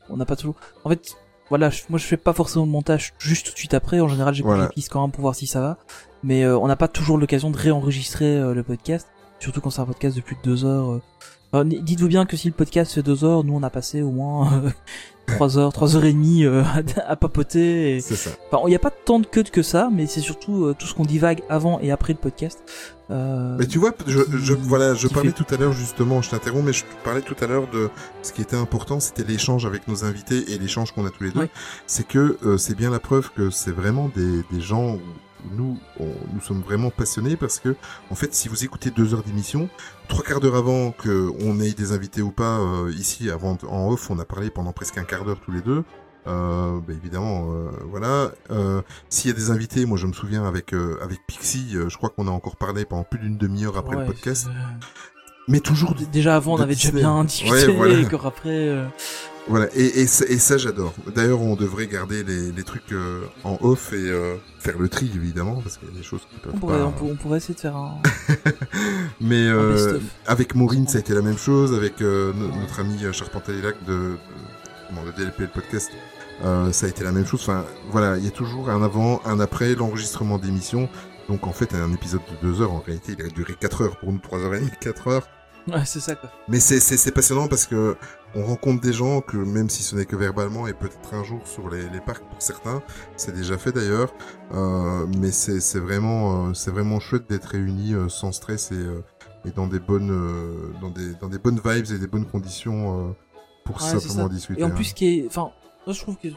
Speaker 1: On n'a pas toujours. En fait, voilà, je- moi je fais pas forcément le montage juste tout de suite après. En général, j'ai
Speaker 4: Voilà.
Speaker 1: les pistes quand même pour voir si ça va. Mais euh, on n'a pas toujours l'occasion de réenregistrer le podcast, surtout quand c'est un podcast de plus de deux heures. Euh. Dites-vous bien que si le podcast fait deux heures, nous on a passé au moins euh, [LAUGHS] trois heures, trois heures et demie euh, [LAUGHS] à, à papoter. Et...
Speaker 4: c'est ça.
Speaker 1: Enfin, il n'y a pas tant de cut que ça, mais c'est surtout euh, tout ce qu'on divague avant et après le podcast.
Speaker 4: Mais tu vois, je, voilà, je parlais
Speaker 1: fait-
Speaker 4: tout à l'heure justement, je t'interromps, mais je parlais tout à l'heure de ce qui était important, c'était l'échange avec nos invités et l'échange qu'on a tous les deux.
Speaker 1: Ouais.
Speaker 4: C'est que c'est bien la preuve que c'est vraiment des, des gens nous, on- nous sommes vraiment passionnés parce que, en fait, si vous écoutez deux heures d'émission, trois quarts d'heure avant que on ait des invités ou pas euh, ici, avant en off, on a parlé pendant presque un quart d'heure tous les deux. Euh, bah, évidemment, euh, voilà. Euh, S'il y a des invités, moi je me souviens avec euh, avec Pixie, euh, je crois qu'on a encore parlé pendant plus d'une demi-heure après
Speaker 1: ouais,
Speaker 4: le podcast. Mais toujours,
Speaker 1: Déjà avant, on avait déjà bien discuté,
Speaker 4: Ouais, voilà.
Speaker 1: et qu'après, après, euh,
Speaker 4: voilà. Et, et, ça- et ça j'adore. D'ailleurs, on devrait garder les, les trucs euh, en off et euh, faire le tri évidemment parce qu'il y a des choses qui peuvent
Speaker 1: on, pourrait,
Speaker 4: pas.
Speaker 1: on, pour- on pourrait essayer de faire un, [LAUGHS]
Speaker 4: Mais
Speaker 1: un
Speaker 4: euh, avec Maureen, ça a été la même chose. Avec euh, no- notre ami euh, Charpentier-Lac de, de, comment, de DLP le podcast, euh, ça a été la même chose. Enfin, voilà, il y a toujours un avant, un après l'enregistrement d'émission. Donc en fait, un épisode de deux heures, en réalité, il a duré quatre heures pour nous, trois heures et demie, quatre heures.
Speaker 1: Ouais, c'est ça, quoi.
Speaker 4: Mais c'est c'est c'est passionnant parce que on rencontre des gens que même si ce n'est que verbalement et peut-être un jour sur les, les parcs pour certains, c'est déjà fait d'ailleurs. Euh, mais c'est c'est vraiment euh, c'est vraiment chouette d'être réunis euh, sans stress et euh, et dans des bonnes euh, dans des dans des bonnes vibes et des bonnes conditions euh, pour
Speaker 1: Ouais,
Speaker 4: simplement discuter.
Speaker 1: Et en
Speaker 4: hein.
Speaker 1: plus, ce qui est, enfin, moi je trouve que,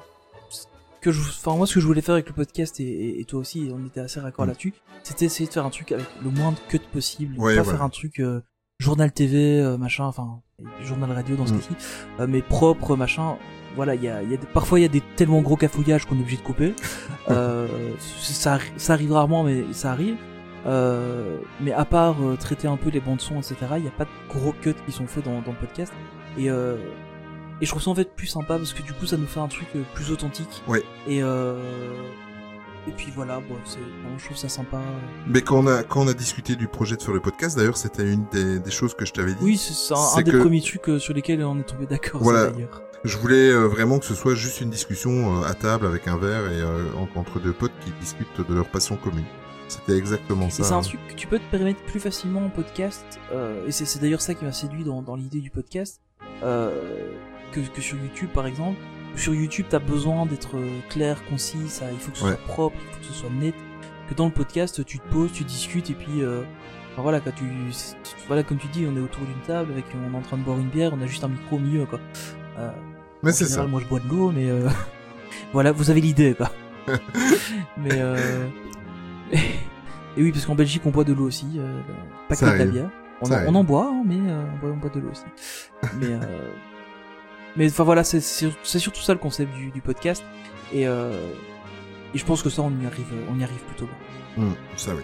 Speaker 1: que je, enfin, moi ce que je voulais faire avec le podcast et, et, et toi aussi, on était assez raccord
Speaker 4: Mm.
Speaker 1: là-dessus, c'était essayer de faire un truc avec le moins de cut possible,
Speaker 4: Ouais,
Speaker 1: pas faire un truc euh, journal TV, euh, machin, enfin, journal radio dans ce
Speaker 4: Mm.
Speaker 1: cas-ci, euh, mais propre, machin. Voilà, il y a, y a des- parfois il y a des tellement gros cafouillages qu'on est obligé de couper. [LAUGHS] euh, ça, ça arrive rarement, mais ça arrive. Euh, mais à part euh, traiter un peu les bandes son, etc., il n'y a pas de gros cuts qui sont faits dans, dans le podcast. Et, euh, et je trouve ça en fait plus sympa parce que du coup ça nous fait un truc plus authentique.
Speaker 4: Ouais.
Speaker 1: Et euh, et puis voilà, bon, bon, je trouve ça sympa.
Speaker 4: Mais quand on a quand on a discuté du projet de faire le podcast, d'ailleurs, c'était une des, des choses que je t'avais dit.
Speaker 1: Oui, c'est un, des premiers trucs euh, sur lesquels on est tombé d'accord.
Speaker 4: Voilà.
Speaker 1: d'ailleurs.
Speaker 4: Je voulais euh, vraiment que ce soit juste une discussion euh, à table avec un verre et en- entre deux potes qui discutent de leur passion commune. C'était exactement
Speaker 1: Et
Speaker 4: ça.
Speaker 1: c'est un
Speaker 4: hein.
Speaker 1: truc que tu peux te permettre plus facilement en podcast. euh, et c'est c'est d'ailleurs ça qui m'a séduit dans, dans l'idée du podcast. euh, que, que sur YouTube par exemple. Sur YouTube, t'as besoin d'être euh, clair, concis, ça, il faut que ce
Speaker 4: Ouais.
Speaker 1: soit propre, il faut que ce soit net. Que dans le podcast, tu te poses, tu discutes et puis euh, enfin, voilà, quand tu, voilà, comme tu dis, on est autour d'une table avec, on est en train de boire une bière, on a juste un micro au milieu quoi. Euh,
Speaker 4: Mais c'est ça.
Speaker 1: Moi, je bois de l'eau, mais euh, [LAUGHS] voilà, vous avez l'idée, quoi. [LAUGHS] mais euh... [LAUGHS] et oui, parce qu'en Belgique, on boit de l'eau aussi, euh, pas
Speaker 4: Ça
Speaker 1: que de la bière. On, en,
Speaker 4: arrive.
Speaker 1: on en boit, hein, mais euh, on, boit, on boit de l'eau aussi. mais euh... mais enfin voilà, c'est surtout ça le concept du, du podcast. Et euh... et je pense que ça, on y arrive, on y arrive plutôt bien.
Speaker 4: Hmm, ça oui.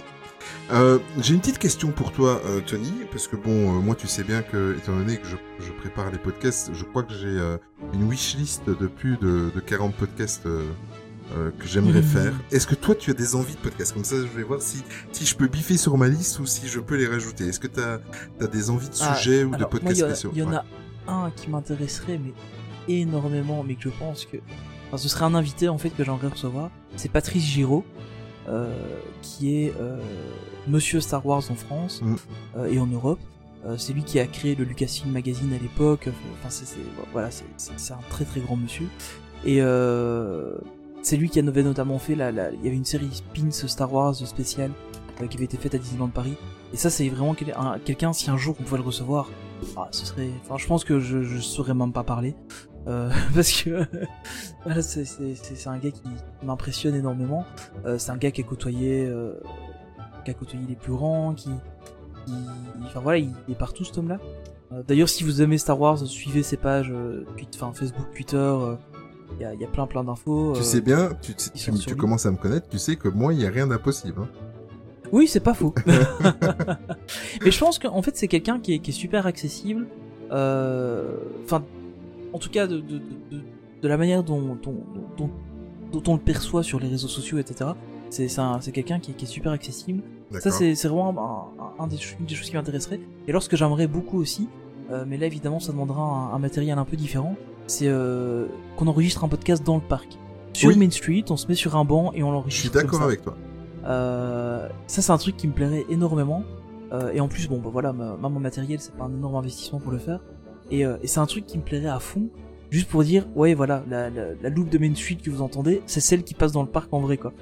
Speaker 4: Euh, J'ai une petite question pour toi, euh, Tony, parce que bon, euh, moi tu sais bien que, étant donné que je, je prépare les podcasts, je crois que j'ai euh, une wishlist de plus de, de 40 podcasts que j'aimerais
Speaker 1: Mhm.
Speaker 4: faire. Est-ce que toi tu as des envies de podcasts? Comme ça, je vais voir si, si je peux biffer sur ma liste ou si je peux les rajouter. Est-ce que tu as, des envies de
Speaker 1: Ah,
Speaker 4: sujets ou de
Speaker 1: Alors,
Speaker 4: podcasts
Speaker 1: il y en a-
Speaker 4: spéciaux
Speaker 1: Il y en a un qui m'intéresserait, mais énormément, mais que je pense que, enfin, ce serait un invité en fait que j'aimerais recevoir. C'est Patrice Giraud, euh, qui est euh, Monsieur Star Wars en France
Speaker 4: Mm.
Speaker 1: euh, et en Europe. C'est lui qui a créé le Lucasfilm Magazine à l'époque. Enfin, c'est, voilà, c'est, un très très grand monsieur. Et c'est lui qui avait notamment fait la, la- il y avait une série Spins Star Wars spéciale qui avait été faite à Disneyland Paris. Et ça, c'est vraiment quel- un- quelqu'un, si un jour on pouvait le recevoir, ah, ce serait, enfin, je pense que je, je saurais même pas parler. Euh, [LAUGHS] parce que [LAUGHS] voilà, c'est, c'est, c'est, c'est un gars qui m'impressionne énormément. Euh, c'est un gars qui a côtoyé, euh, qui a côtoyé les plus grands, qui, qui- enfin voilà, il est partout cet homme-là. D'ailleurs, si vous aimez Star Wars, suivez ses pages, enfin Facebook, Twitter. Il y, a, il y a plein plein d'infos.
Speaker 4: Tu sais bien, tu, tu, commences à me connaître, tu sais que moi, il n'y a rien d'impossible. hein.
Speaker 1: Oui, c'est pas faux. [LAUGHS] Mais je pense qu'en fait, c'est quelqu'un qui est, qui est super accessible. euh, Enfin, en tout cas, de, de, de, de- la manière dont, dont, dont, dont on le perçoit sur les réseaux sociaux, etc. C'est c'est un- c'est quelqu'un qui, est- qui est super accessible. Ça, c'est vraiment un, un- des, une des choses qui m'intéresserait. Et alors, ce que j'aimerais beaucoup aussi, euh, mais là, évidemment, ça demandera un, un matériel un peu différent, c'est euh, qu'on enregistre un podcast dans le parc. Sur
Speaker 4: Oui.
Speaker 1: Main Street, on se met sur un banc et on
Speaker 4: Je
Speaker 1: l'enregistre.
Speaker 4: suis
Speaker 1: comme
Speaker 4: d'accord avec toi.
Speaker 1: Euh, ça, c'est un truc qui me plairait énormément. Euh, et en plus, bon, bah voilà, ma- mon matériel, c'est pas un énorme investissement pour le faire. Et, euh, et c'est un truc qui me plairait à fond, juste pour dire, ouais, voilà, la, la, la loupe de Main Street que vous entendez, c'est celle qui passe dans le parc en vrai, quoi.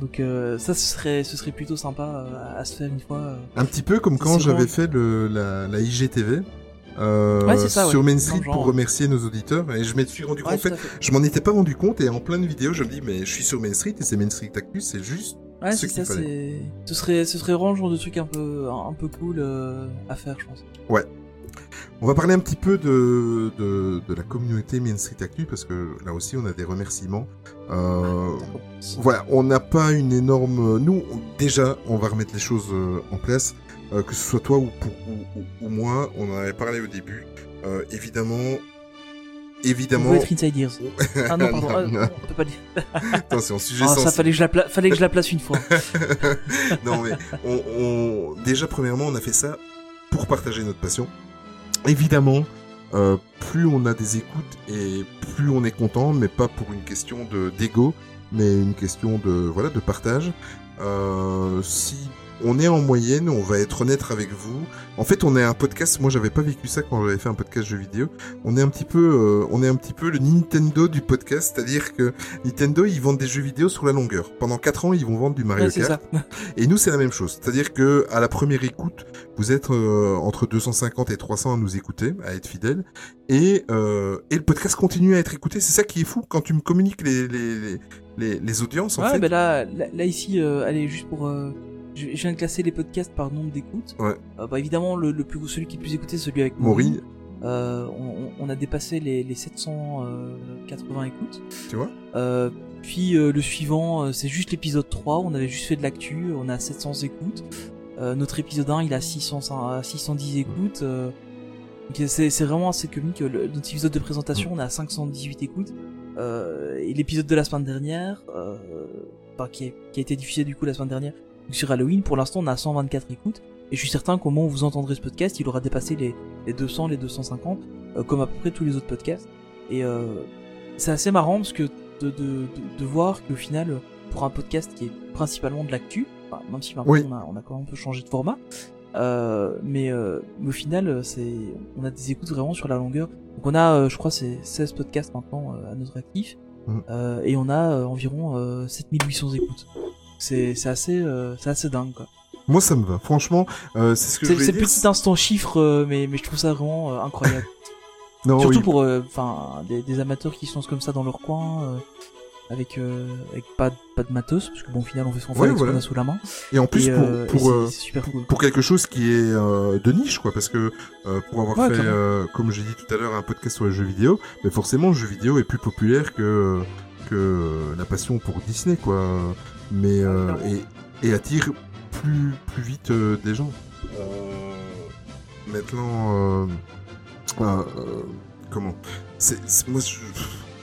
Speaker 1: Donc euh, ça, ce serait, ce serait plutôt sympa euh, à se faire une fois. euh.
Speaker 4: Un petit peu comme quand j'avais fait le, la, la IGTV euh,
Speaker 1: Ouais, ça, ouais.
Speaker 4: sur Main Street
Speaker 1: genre,
Speaker 4: pour
Speaker 1: ouais.
Speaker 4: remercier nos auditeurs et je me suis rendu compte,
Speaker 1: Ouais,
Speaker 4: en fait, je m'en étais pas rendu compte et en pleine vidéo je me dis mais je suis sur Main Street et c'est Main Street Actus, c'est juste
Speaker 1: Ouais,
Speaker 4: ce
Speaker 1: c'est ça, c'est. Ce serait, ce serait vraiment le genre de truc un peu, un, peu cool euh, à faire, je pense.
Speaker 4: On va parler un petit peu de, de, de la communauté Main Street Actu parce que là aussi on a des remerciements. Euh, voilà, on n'a pas une énorme. Nous, on- déjà, on va remettre les choses en place, euh, que ce soit toi ou, pour, ou, ou- ou moi. On en avait parlé au début. Euh, évidemment,
Speaker 1: On
Speaker 4: évidemment.
Speaker 1: veut être Inside Ears. Ah non, pardon, [LAUGHS]
Speaker 4: Non,
Speaker 1: on peut pas dire. [LAUGHS]
Speaker 4: Attention, sujet
Speaker 1: Ah, ça
Speaker 4: sensible.
Speaker 1: fallait que je la, pla- fallait que je la place une fois. [LAUGHS]
Speaker 4: non mais on, on- déjà premièrement on a fait ça pour partager notre passion. Évidemment, euh, plus on a des écoutes et plus on est content, mais pas pour une question de d'ego, mais une question de voilà de partage. Euh, si on est en moyenne, on va être honnête avec vous. En fait, on est un podcast. Moi, j'avais pas vécu ça quand j'avais fait un podcast jeux vidéo. On est un petit peu, euh, on est un petit peu le Nintendo du podcast, c'est-à-dire que Nintendo, ils vendent des jeux vidéo sur la longueur. Pendant 4 ans, ils vont vendre du Mario
Speaker 1: Ouais,
Speaker 4: Kart.
Speaker 1: ça. [LAUGHS]
Speaker 4: Et nous, c'est la même chose. C'est-à-dire que à la première écoute, vous êtes euh, entre 250 et 300 à nous écouter, à être fidèles, et euh, et le podcast continue à être écouté. C'est ça qui est fou quand tu me communiques les les les, les, les audiences en
Speaker 1: ouais,
Speaker 4: fait.
Speaker 1: ben là, là, là, ici, euh, allez, juste pour. Euh, je, viens de classer les podcasts par nombre d'écoutes.
Speaker 4: Ouais.
Speaker 1: Euh, bah, évidemment, le, le plus, celui qui est le plus écouté, c'est celui avec
Speaker 4: Maury.
Speaker 1: Euh, on, a dépassé les, les 780 écoutes.
Speaker 4: tu vois.
Speaker 1: Euh, puis euh, le suivant, euh, c'est juste l'épisode 3. On avait juste fait de l'actu. On a 700 écoutes. Euh, notre épisode 1, il a 600, à 610 écoutes. euh, c'est vraiment assez comique. Le, notre épisode de présentation, on a 518 écoutes. Euh, et l'épisode de la semaine dernière, euh, qui, qui a été diffusé du coup la semaine dernière donc sur Halloween, pour l'instant on a 124 écoutes. Et je suis certain qu'au moment où vous entendrez ce podcast, il aura dépassé les, les 200, les 250, euh, comme à peu près tous les autres podcasts. Et euh, c'est assez marrant parce que de, de, de, de voir qu'au final, pour un podcast qui est principalement de l'actu, enfin, même si
Speaker 4: Oui.
Speaker 1: on, a, on a quand même un peu changé de format, euh, mais, euh, mais au final, euh, c'est, on a des écoutes vraiment sur la longueur. Donc on a, euh, je crois, c'est 16 podcasts maintenant euh, à notre actif, euh, et on a euh, environ euh, 7800 écoutes. C'est, c'est assez, euh, assez dingue quoi.
Speaker 4: Moi, ça me va. Franchement, euh, c'est ce que je
Speaker 1: C'est, petit instant chiffre, euh, mais, mais je trouve ça vraiment incroyable. [LAUGHS]
Speaker 4: Non,
Speaker 1: Surtout
Speaker 4: oui.
Speaker 1: pour, enfin, des, des amateurs qui se lancent comme ça dans leur coin, avec, euh, avec pas, de- pas de matos, parce que bon, au final, on fait son
Speaker 4: Ouais,
Speaker 1: fait avec ce qu'on a sous la main.
Speaker 4: Et en plus
Speaker 1: et,
Speaker 4: pour
Speaker 1: euh,
Speaker 4: pour euh,
Speaker 1: super cool.
Speaker 4: pour quelque chose qui est de niche quoi parce que pour avoir
Speaker 1: Ouais,
Speaker 4: fait comme j'ai dit tout à l'heure un podcast sur les jeux vidéo mais forcément le jeu vidéo est plus populaire que que la passion pour Disney quoi mais euh, et, attire plus plus vite euh, des gens. Euh, maintenant euh, euh, euh, comment? C'est c'est- moi je,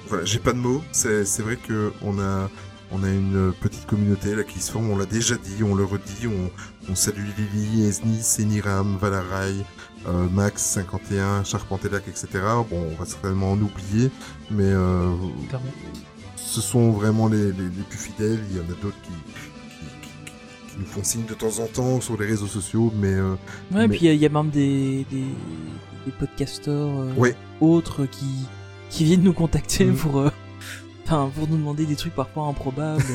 Speaker 4: voilà j'ai pas de mots. C'est vrai que on a On a une petite communauté là qui se forme, on l'a déjà dit, on le redit, on, on salue Lily, Esni, Seniram, Valarai, euh, Max 51, Charpentelac, etc. Bon, on va certainement en oublier, mais euh. Ce sont vraiment les, les, les plus fidèles. Il y en a d'autres qui, qui, nous font signe de temps en temps sur les réseaux sociaux, mais euh,
Speaker 1: Ouais, et puis il y, a- il y a même des, des, des podcasteurs euh,
Speaker 4: Ouais.
Speaker 1: autres qui, qui viennent nous contacter
Speaker 4: Mhm.
Speaker 1: pour, euh, enfin, pour nous demander des trucs parfois improbables. [LAUGHS]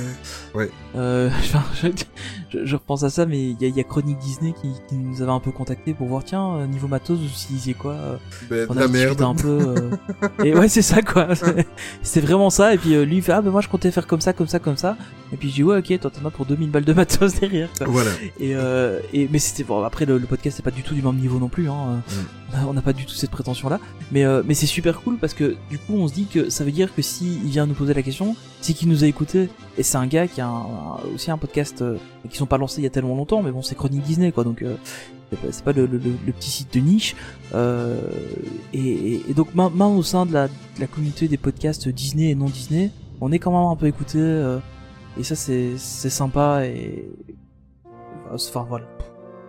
Speaker 4: Ouais.
Speaker 1: Euh, [LAUGHS] je, je, je repense à ça, mais il y a, y a Chronique Disney qui, qui nous avait un peu contacté pour voir, tiens, euh, niveau matos, vous utilisiez quoi euh,
Speaker 4: ben,
Speaker 1: On a
Speaker 4: la merde.
Speaker 1: un peu. euh, [LAUGHS] Et ouais, c'est ça quoi. C'était vraiment ça. Et puis euh, lui il fait, ah ben moi je comptais faire comme ça, comme ça, comme ça. Et puis je dis, ouais, ok, toi t'en as pour 2000 balles de matos derrière. quoi.
Speaker 4: Voilà.
Speaker 1: Et, euh, et mais c'était bon après le, le podcast c'est pas du tout du même niveau non plus hein.
Speaker 4: Mm.
Speaker 1: On a- on n'a pas du tout cette prétention là mais euh, mais c'est super cool parce que du coup on se dit que ça veut dire que si il vient nous poser la question c'est qu'il nous a écouté. Et c'est un gars qui a un- aussi un podcast euh, qui sont pas lancés il y a tellement longtemps mais bon c'est Chronique Disney quoi. Donc euh, c'est pas, le, petit site de niche. Euh, et, et- donc même, au sein de la, communauté des podcasts Disney et non Disney on est quand même un peu écouté euh, et ça c'est c'est sympa et enfin voilà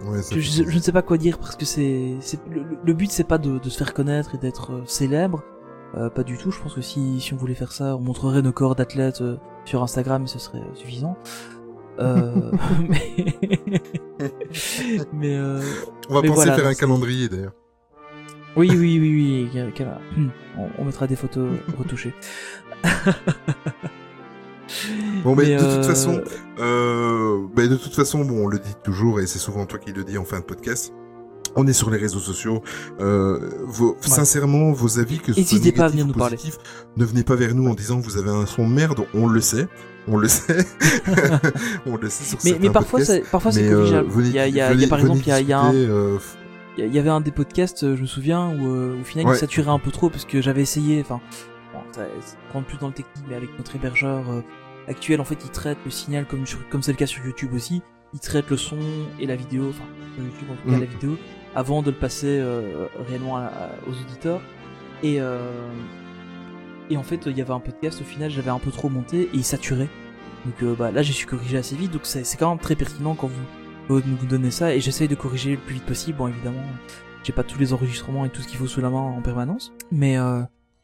Speaker 4: Ouais,
Speaker 1: je, ne sais pas quoi dire parce que c'est le, le- but c'est pas de, de se faire connaître et d'être euh, célèbre. Euh, pas du tout. Je pense que si si on voulait faire ça on montrerait nos corps d'athlètes euh, sur Instagram et ce serait euh, suffisant. Euh, [LAUGHS] [LAUGHS] mais [LAUGHS] mais euh,
Speaker 4: On va
Speaker 1: mais
Speaker 4: penser
Speaker 1: voilà,
Speaker 4: faire un calendrier d'ailleurs.
Speaker 1: oui oui oui oui hmm, on, on mettra des photos retouchées
Speaker 4: Bon, mais,
Speaker 1: Mais,
Speaker 4: de toute
Speaker 1: euh,
Speaker 4: façon, euh, ben, de toute façon, bon, on le dit toujours et c'est souvent toi qui le dis en fin de podcast. On est sur les réseaux sociaux. Euh, vos, Sincèrement, vos avis, que ce soit
Speaker 1: N'hésitez pas à venir
Speaker 4: ou
Speaker 1: nous parler.
Speaker 4: ne venez pas vers nous en disant que vous avez un son de merde. On le sait, on le sait, [LAUGHS] on le sait sur
Speaker 1: mais, mais parfois c'est parfois c'est
Speaker 4: Mais,
Speaker 1: corrigeable
Speaker 4: venez-
Speaker 1: il y a, il y a- il y a
Speaker 4: venez-
Speaker 1: par exemple
Speaker 4: venez
Speaker 1: il y a, il y a un Il y, avait un des podcasts, je me souviens, où euh, au final
Speaker 4: Ouais.
Speaker 1: il saturait un peu trop parce que j'avais essayé, enfin, bon, ça, ça rentre plus dans le technique, mais avec notre hébergeur euh, actuel, en fait, il traite le signal comme sur- comme c'est le cas sur YouTube aussi. Il traite le son et la vidéo, enfin, sur YouTube en tout cas
Speaker 4: Mm.
Speaker 1: la vidéo, avant de le passer euh, réellement à- à- aux auditeurs. Et euh, et en fait, il y avait un podcast, au final, j'avais un peu trop monté et il saturait. Donc euh, bah, là, j'ai su corriger assez vite, donc c'est c'est quand même très pertinent quand vous vous nous donnez ça et j'essaye de corriger le plus vite possible. Bon, évidemment, j'ai pas tous les enregistrements et tout ce qu'il faut sous la main en permanence, mais euh,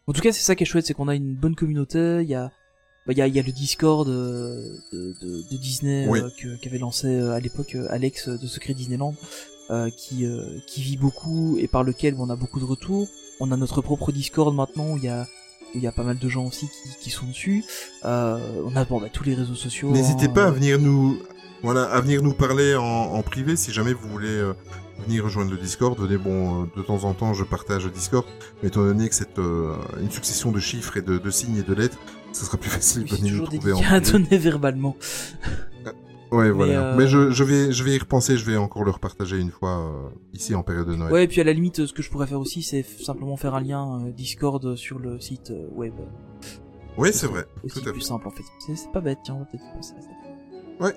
Speaker 1: en tout cas, c'est ça qui est chouette, c'est qu'on a une bonne communauté. Il y a bah, il y, a, il y a le Discord euh, de, de, de Disney
Speaker 4: Oui.
Speaker 1: euh, qu'avait lancé euh, à l'époque Alex de Secret Disneyland, euh, qui qui vit beaucoup et par lequel on a beaucoup de retours. On a notre propre Discord maintenant où il y a où il y a pas mal de gens aussi qui, qui sont dessus. On a bon bah, tous les réseaux sociaux.
Speaker 4: N'hésitez
Speaker 1: hein,
Speaker 4: pas à venir nous, voilà, à venir nous parler en, en privé si jamais vous voulez euh, venir rejoindre le Discord. Venez, bon, euh, de temps en temps, je partage le Discord, mais étant donné que c'est euh, une succession de chiffres et de, de signes et de lettres, ce sera plus [LAUGHS] facile de
Speaker 1: C'est
Speaker 4: venir nous trouver en
Speaker 1: à donner verbalement.
Speaker 4: Ouais, voilà.
Speaker 1: euh,
Speaker 4: Mais je, je vais, je vais y repenser. Je vais encore le repartager une fois euh, ici en période de Noël.
Speaker 1: Ouais, et puis à la limite, ce que je pourrais faire aussi, c'est simplement faire un lien euh, Discord sur le site euh, web.
Speaker 4: Oui, c'est vrai. À
Speaker 1: plus
Speaker 4: fait.
Speaker 1: simple en fait. C'est c'est pas bête, tiens, on va peut-être penser à ça.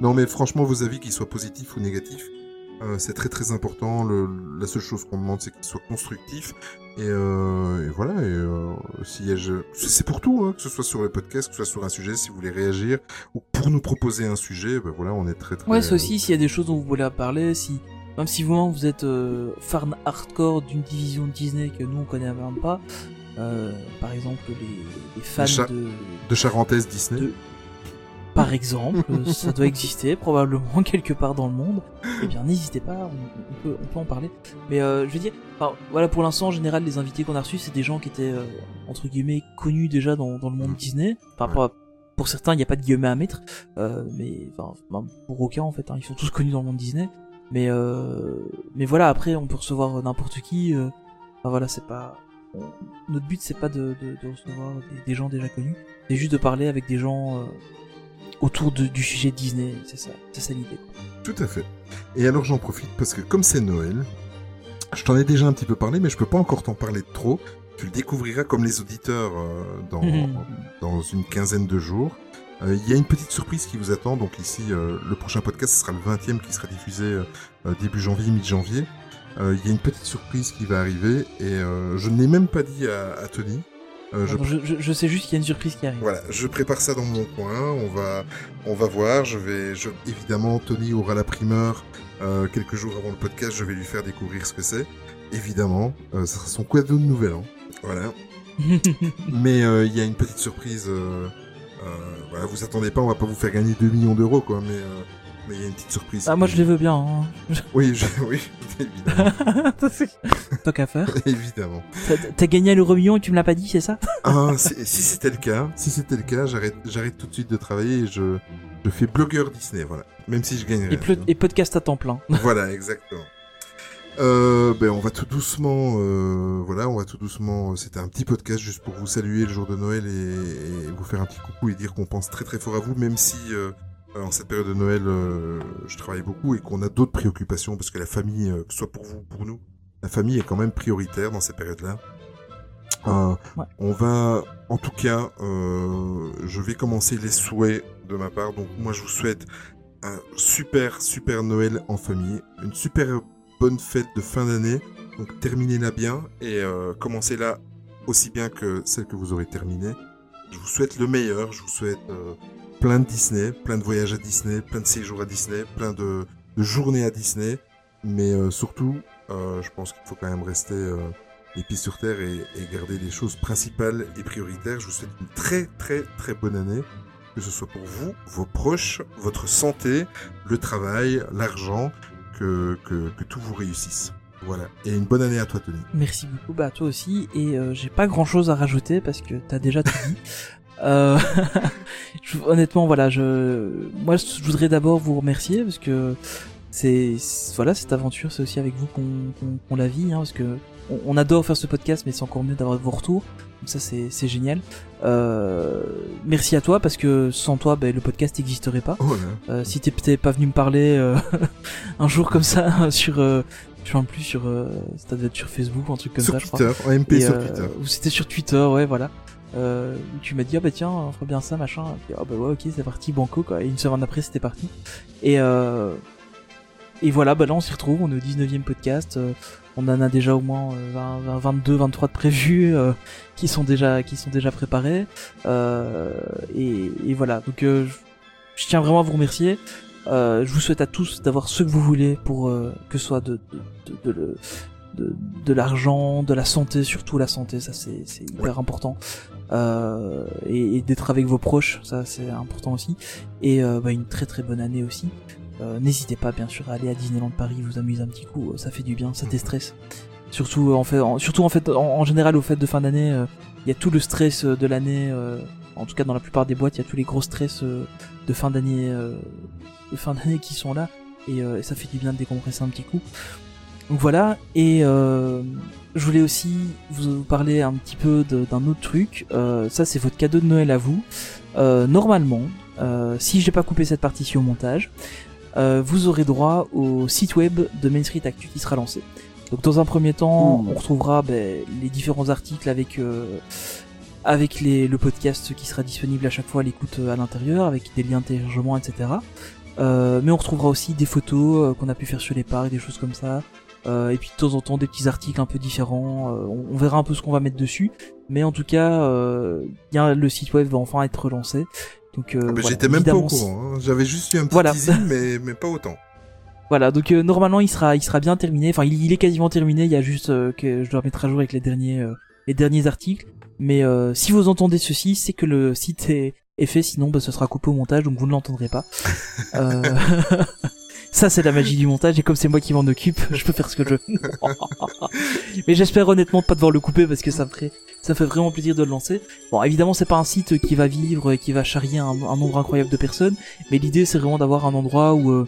Speaker 4: Non, mais franchement, vos avis, qu'ils soient positifs ou négatifs, euh, c'est très très important. Le, la seule chose qu'on demande, c'est qu'ils soient constructifs. Et, euh, et voilà. Et euh, si c'est pour tout, hein, que ce soit sur le podcast, que ce soit sur un sujet, si vous voulez réagir ou pour nous proposer un sujet, ben voilà, on est très très.
Speaker 1: Ouais, c'est aussi s'il y a des choses dont vous voulez parler, si même si vous-même vous êtes fan hardcore d'une division Disney que nous on connaît même pas, par exemple les, les fans
Speaker 4: Les
Speaker 1: de,
Speaker 4: de charentaise Disney.
Speaker 1: de- par exemple, euh, ça doit exister probablement [LAUGHS] quelque part dans le monde. Eh bien, n'hésitez pas, on, on peut, on peut en parler. Mais euh, je veux dire, enfin, voilà, pour l'instant, en général, les invités qu'on a reçus, c'est des gens qui étaient euh, entre guillemets connus déjà dans, dans le monde. Disney. Enfin, pas- pour certains, il n'y a pas de guillemets à mettre, euh, mais enfin, pour aucun en fait, hein, ils sont tous connus dans le monde Disney. Mais euh, mais voilà, après, on peut recevoir n'importe qui. euh, Enfin voilà, c'est pas. Notre but, c'est pas de, de, de recevoir des, des gens déjà connus, c'est juste de parler avec des gens euh, autour de- du sujet Disney. C'est ça, c'est ça l'idée.
Speaker 4: Tout à fait. Et alors j'en profite parce que comme c'est Noël, je t'en ai déjà un petit peu parlé, mais je peux pas encore t'en parler trop. Tu le découvriras comme les auditeurs euh, dans, [LAUGHS] dans une quinzaine de jours. Euh, Il y a une petite surprise qui vous attend. Donc ici, euh, le prochain podcast ce sera le 20e qui sera diffusé début janvier, mi-janvier. Il y a une petite surprise qui va arriver et je ne l'ai même pas dit à, à Tony. Euh, je,
Speaker 1: je, je, je sais juste qu'il y a une surprise qui arrive.
Speaker 4: voilà, je prépare ça dans mon coin. On va, on va voir. Je vais, je, évidemment, Tony aura la primeur euh, quelques jours avant le podcast. Je vais lui faire découvrir ce que c'est. Évidemment, euh, ça sera son cadeau de nouvel an. Voilà. [LAUGHS] Mais euh, il y a une petite surprise. Euh, euh, voilà, vous attendez pas, on va pas vous faire gagner 2 millions d'euros, quoi. Mais euh, mais il y a une petite surprise.
Speaker 1: ah, moi je les veux bien. Hein. [LAUGHS]
Speaker 4: Oui, je- oui, [LAUGHS] évidemment, [LAUGHS]
Speaker 1: Tant qu'à faire.
Speaker 4: évidemment.
Speaker 1: T'as- gagné à l'euro million et tu me l'as pas dit, c'est ça
Speaker 4: Ah, si c'était le cas, si c'était le cas, j'arrête, j'arrête tout de suite de travailler et je, je fais blogueur Disney, voilà. Même si je gagnerais.
Speaker 1: et, ple- et podcast à temps plein.
Speaker 4: voilà, exactement. Euh, ben on va tout doucement, euh, voilà, on va tout doucement. C'était un petit podcast juste pour vous saluer le jour de Noël et, et vous faire un petit coucou et dire qu'on pense très très fort à vous, même si euh, en cette période de Noël, euh, je travaille beaucoup et qu'on a d'autres préoccupations parce que la famille, euh, que ce soit pour vous ou pour nous, la famille est quand même prioritaire dans ces périodes-là. Euh,
Speaker 1: Ouais.
Speaker 4: On va, en tout cas, euh, je vais commencer les souhaits de ma part. Donc moi, je vous souhaite un super super Noël en famille, une super bonne fête de fin d'année. Donc terminez-la bien et euh, commencez-la aussi bien que celle que vous aurez terminée. Je vous souhaite le meilleur. Je vous souhaite euh, plein de Disney, plein de voyages à Disney, plein de séjours à Disney, plein de, de journées à Disney. Mais euh, surtout, euh, je pense qu'il faut quand même rester euh, les pieds sur terre et, et garder les choses principales et prioritaires. Je vous souhaite une très très très bonne année, que ce soit pour vous, vos proches, votre santé, le travail, l'argent, que, que, que tout vous réussisse. Voilà. Et une bonne année à toi, Tony.
Speaker 1: Merci beaucoup, bah toi aussi. Et euh, j'ai pas grand chose à rajouter parce que t'as déjà tout dit. [LAUGHS] Euh, [LAUGHS] je- honnêtement, voilà, je, moi, je voudrais d'abord vous remercier parce que c'est, voilà, cette aventure, c'est aussi avec vous qu'on, qu'on, qu'on la vit, hein, parce que on, on adore faire ce podcast, mais c'est encore mieux d'avoir vos retours. Donc ça, c'est, c'est génial. Euh, merci à toi parce que sans toi, ben, le podcast n'existerait pas.
Speaker 4: Oh là.
Speaker 1: Euh, si t'es peut-être pas venu me parler euh, [LAUGHS] un jour comme ça [LAUGHS] sur, euh, je sais plus sur, euh, ça devait être sur Facebook un truc comme
Speaker 4: sur
Speaker 1: ça, je crois.
Speaker 4: Twitter, en MP
Speaker 1: Et,
Speaker 4: sur
Speaker 1: euh,
Speaker 4: Twitter.
Speaker 1: Ou c'était sur Twitter, ouais, voilà. Euh, tu m'as dit, ah bah tiens, on fera bien ça, machin. Et puis, ah bah ouais, ok, c'est parti, banco, quoi. Et une semaine après, c'était parti. Et, euh, et voilà, bah là, on s'y retrouve, on est au 19ème podcast. euh, on en a déjà au moins euh, 20, 20, 22, 23 de prévus euh, qui sont déjà qui sont déjà préparés. Euh, et, et voilà, donc je, je tiens vraiment à vous remercier. Je vous souhaite à tous d'avoir ce que vous voulez pour que ce soit de, de, de, de le- de, de l'argent, de la santé, surtout la santé, ça c'est c'est hyper important. Euh, et, et d'être avec vos proches, ça c'est important aussi. Et euh, bah, une très très bonne année aussi. Euh, N'hésitez pas bien sûr à aller à Disneyland Paris, vous amuser un petit coup, ça fait du bien, ça déstresse. Surtout en fait, en, surtout en fait, en, en général aux fêtes de fin d'année, il y a tout le stress de l'année. euh, en tout cas dans la plupart des boîtes, il y a tous les gros stress de fin d'année, euh, de fin d'année qui sont là, et, euh, et ça fait du bien de décompresser un petit coup. Donc voilà, et euh, je voulais aussi vous parler un petit peu d'un autre truc. Euh, ça, c'est votre cadeau de Noël à vous. Euh, normalement, si j'ai pas coupé cette partie au montage, vous aurez droit au site web de Main Street Actu qui sera lancé. Donc dans un premier temps,
Speaker 4: Ouh.
Speaker 1: on retrouvera ben, les différents articles avec avec les, le podcast qui sera disponible à chaque fois à l'écoute à l'intérieur, avec des liens de téléchargement, etc. Euh, mais on retrouvera aussi des photos euh, qu'on a pu faire sur les parcs, des choses comme ça. Euh, et puis de temps en temps des petits articles un peu différents. Euh, on, on verra un peu ce qu'on va mettre dessus. Mais en tout cas, euh, bien, le site web va enfin être relancé. Donc, euh,
Speaker 4: Ah bah,
Speaker 1: voilà,
Speaker 4: J'étais même pas au courant. hein. J'avais juste eu un petit
Speaker 1: Voilà.
Speaker 4: teasing, [LAUGHS] mais, mais pas autant.
Speaker 1: Voilà, donc euh, normalement il sera, il sera bien terminé. Enfin, il, il est quasiment terminé. Il y a juste euh, que je dois mettre à jour avec les derniers, euh, les derniers articles. Mais euh, si vous entendez ceci, c'est que le site est, est fait. Sinon, bah, ce sera coupé au montage, donc vous ne l'entendrez pas. Euh, [LAUGHS] Ça, c'est la magie du montage. Et comme c'est moi qui m'en occupe, [LAUGHS] je peux faire ce que je veux. [LAUGHS] Mais j'espère honnêtement pas devoir le couper parce que ça me ferait, fait vraiment plaisir de le lancer. Bon, évidemment, c'est pas un site qui va vivre et qui va charrier un, un nombre incroyable de personnes. Mais l'idée, c'est vraiment d'avoir un endroit où euh,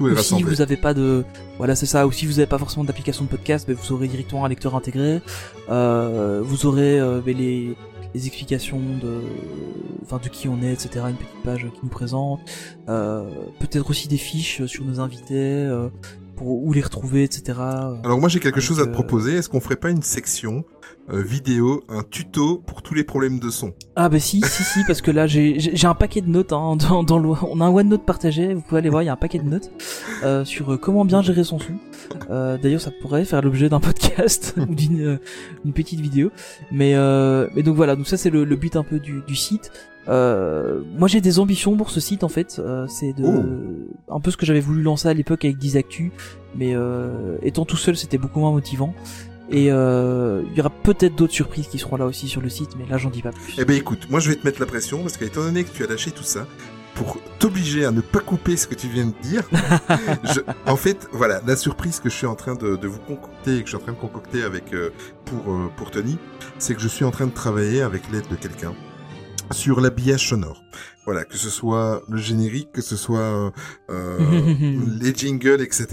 Speaker 4: Tout est
Speaker 1: ou si vous avez pas de voilà c'est ça ou si vous pas forcément d'application de podcast ben, vous aurez directement un lecteur intégré. Euh, vous aurez euh, ben, les les explications de enfin de qui on est etc une petite page qui nous présente. Euh, peut-être aussi des fiches sur nos invités pour où les retrouver etc
Speaker 4: Alors moi j'ai quelque
Speaker 1: Avec,
Speaker 4: chose à te proposer. Est-ce qu'on ferait pas une section vidéo, un tuto pour tous les problèmes de son
Speaker 1: ah bah si si si parce que là j'ai un paquet de notes hein, dans, dans le on a un OneNote partagé vous pouvez aller voir il y a un paquet de notes euh, sur euh, comment bien gérer son son Euh, D'ailleurs, ça pourrait faire l'objet d'un [LAUGHS] podcast [LAUGHS] ou d'une euh, une petite vidéo. Mais euh, mais donc voilà, donc ça c'est le, le but un peu du, du site. Euh, moi j'ai des ambitions pour ce site en fait. Euh, c'est de
Speaker 4: Oh.
Speaker 1: un peu ce que j'avais voulu lancer à l'époque avec Dizactu, mais euh, étant tout seul c'était beaucoup moins motivant. Et euh, il y aura peut-être d'autres surprises qui seront là aussi sur le site, mais là j'en dis pas plus.
Speaker 4: Eh ben écoute, moi je vais te mettre la pression parce qu'étant donné que tu as lâché tout ça, pour t'obliger à ne pas couper ce que tu viens de dire, [LAUGHS] je- en fait, voilà, la surprise que je suis en train de, de vous concocter et que je suis en train de concocter avec euh, pour euh, pour Tony, c'est que je suis en train de travailler avec l'aide de quelqu'un sur l'habillage sonore. Voilà, que ce soit le générique, que ce soit euh, [LAUGHS] euh, les jingles, etc.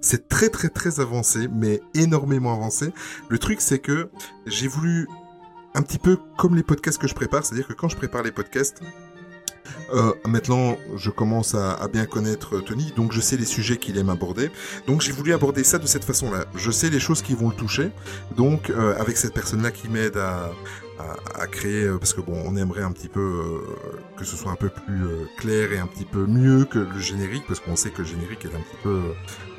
Speaker 4: C'est très très très avancé, mais énormément avancé. Le truc, c'est que j'ai voulu un petit peu comme les podcasts que je prépare, c'est-à-dire que quand je prépare les podcasts, euh, maintenant je commence à, à bien connaître Tony, donc je sais les sujets qu'il aime aborder. Donc j'ai voulu aborder ça de cette façon-là. Je sais les choses qui vont le toucher, donc euh, avec cette personne-là qui m'aide à, à, à créer, euh, parce que bon, on aimerait un petit peu euh, que ce soit un peu plus euh, clair et un petit peu mieux que le générique, parce qu'on sait que le générique est un petit peu,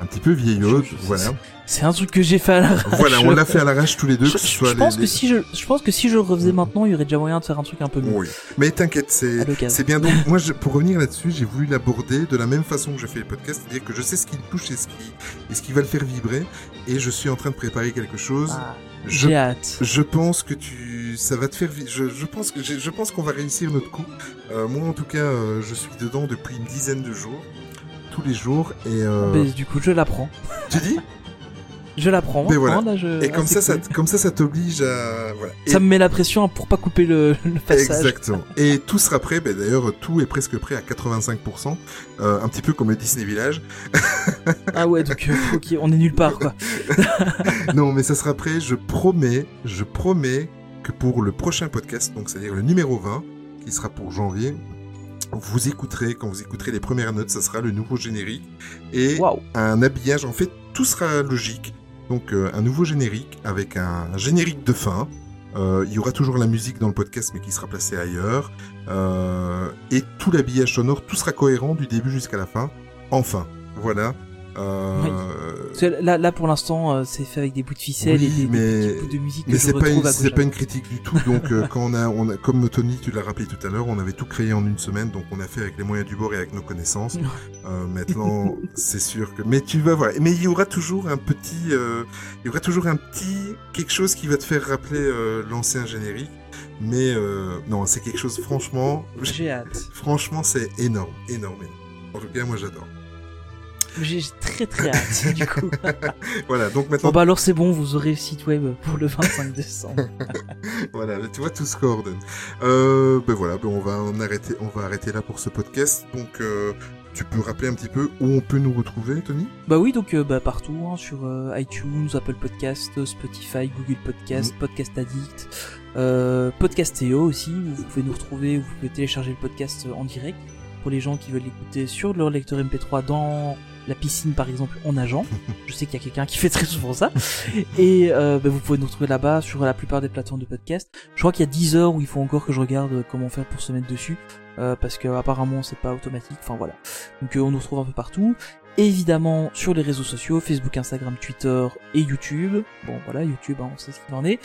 Speaker 4: un petit peu vieillot. Voilà,
Speaker 1: C'est un truc que j'ai fait à l'arrache.
Speaker 4: voilà, on l'a fait à l'arrache tous les deux.
Speaker 1: Je,
Speaker 4: que ce soit
Speaker 1: je pense
Speaker 4: les-
Speaker 1: que si je, je pense que si je le refaisais maintenant, il y aurait déjà moyen de faire un truc un peu mieux.
Speaker 4: Oui, mais t'inquiète, c'est c'est bien. Donc [LAUGHS] moi, je- pour revenir là-dessus, j'ai voulu l'aborder de la même façon que je fais les podcasts, c'est-à-dire que je sais ce qui le touche et ce qui et ce qui va le faire vibrer, et je suis en train de préparer quelque chose.
Speaker 1: Ah, J'ai hâte.
Speaker 4: je pense que tu, ça va te faire. Je, je pense que je pense qu'on va réussir notre coup. Euh, moi, en tout cas, euh, je suis dedans depuis une dizaine de jours, tous les jours, et euh,
Speaker 1: Mais du coup, je l'apprends.
Speaker 4: tu dis? [LAUGHS]
Speaker 1: Je.
Speaker 4: Mais voilà.
Speaker 1: hein, là, je-
Speaker 4: Et comme ça, ça, comme ça, ça t'oblige à voilà. Et-
Speaker 1: Ça me met la pression pour pas couper le, [LAUGHS] le passage.
Speaker 4: Exactement. Et tout sera prêt. Ben, D'ailleurs, tout est presque prêt à 85%. Euh, un petit peu comme le Disney Village. [LAUGHS]
Speaker 1: Ah ouais, donc euh, on est nulle part quoi. [LAUGHS]
Speaker 4: non, mais ça sera prêt. Je promets, je promets que pour le prochain podcast, donc c'est-à-dire le numéro 20, qui sera pour janvier, vous écouterez, quand vous écouterez les premières notes, ça sera le nouveau générique. Et un habillage. En fait, tout sera logique. Donc, euh, un nouveau générique avec un générique de fin. Euh, il y aura toujours la musique dans le podcast, mais qui sera placée ailleurs. Euh, et tout l'habillage sonore, tout sera cohérent du début jusqu'à la fin. Enfin, voilà. Euh,
Speaker 1: Parce que là, là pour l'instant, euh, c'est fait avec des bouts de ficelle
Speaker 4: Oui,
Speaker 1: et des, des
Speaker 4: mais-
Speaker 1: petits bouts de musique que
Speaker 4: mais c'est pas une, c'est pas une critique du tout. Donc euh, [LAUGHS] quand on a, on a, comme Tony, tu l'as rappelé tout à l'heure, on avait tout créé en une semaine, donc on a fait avec les moyens du bord et avec nos connaissances. Euh, maintenant, [LAUGHS] c'est sûr que, mais tu vas voir. Mais il y aura toujours un petit, euh, il y aura toujours un petit quelque chose qui va te faire rappeler euh, l'ancien générique. Mais euh, non, c'est quelque chose. Franchement,
Speaker 1: J'ai hâte. [LAUGHS]
Speaker 4: franchement, c'est énorme, énorme, énorme. En tout cas, moi, j'adore.
Speaker 1: J'ai très très hâte du coup. [LAUGHS]
Speaker 4: Voilà. Donc maintenant,
Speaker 1: Bon bah alors c'est bon, vous aurez le site web pour le 25 décembre. [LAUGHS]
Speaker 4: Voilà, tu vois, tout se coordonne. Euh, ben voilà, ben on va en arrêter, on va arrêter là pour ce podcast. Donc, euh, tu peux rappeler un petit peu où on peut nous retrouver, Tony?
Speaker 1: Bah oui, donc euh, bah, partout, hein, sur euh, iTunes, Apple Podcast, Spotify, Google Podcast, Podcast Addict, euh, Podcastéo aussi, où vous pouvez nous retrouver, où vous pouvez télécharger le podcast en direct pour les gens qui veulent l'écouter sur leur lecteur MP3 dans la piscine par exemple en nageant. [LAUGHS] Je sais qu'il y a quelqu'un qui fait très souvent ça. Et euh, bah, vous pouvez nous retrouver là-bas sur la plupart des plateformes de podcast. Je crois qu'il y a 10 heures où il faut encore que je regarde euh, comment faire pour se mettre dessus. euh, parce que apparemment c'est pas automatique. Enfin voilà. Donc euh, on nous retrouve un peu partout. Évidemment sur les réseaux sociaux, Facebook, Instagram, Twitter et YouTube. Bon voilà, YouTube, hein, on sait ce qu'il en est.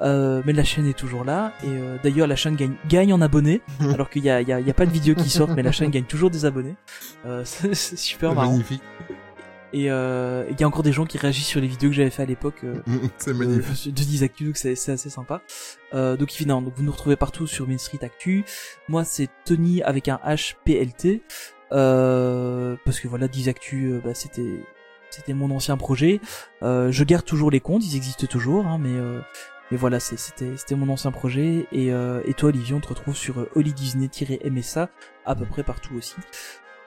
Speaker 1: Euh, mais la chaîne est toujours là. Et euh, d'ailleurs la chaîne gagne, gagne en abonnés. [LAUGHS] alors qu'il y a, il y, a, y a pas de vidéos qui sortent, mais la chaîne gagne toujours des abonnés. Euh, [LAUGHS] c'est c'est super marrant.
Speaker 4: Magnifique.
Speaker 1: Et euh, il y a encore des gens qui réagissent sur les vidéos que j'avais fait à l'époque. euh, [LAUGHS]
Speaker 4: C'est magnifique.
Speaker 1: euh, de 10 Actu, donc c'est c'est assez sympa. Euh, donc évidemment, donc vous nous retrouvez partout sur Main Street Actu. Moi c'est Tony avec un H PLT. Euh, parce que voilà, 10 Actu, euh, bah, c'était c'était mon ancien projet. Euh, je garde toujours les comptes, ils existent toujours, hein, mais euh, mais voilà, c'était c'était mon ancien projet. Et, euh, et toi Olivier, on te retrouve sur Oli Disney-MSA à peu près partout aussi.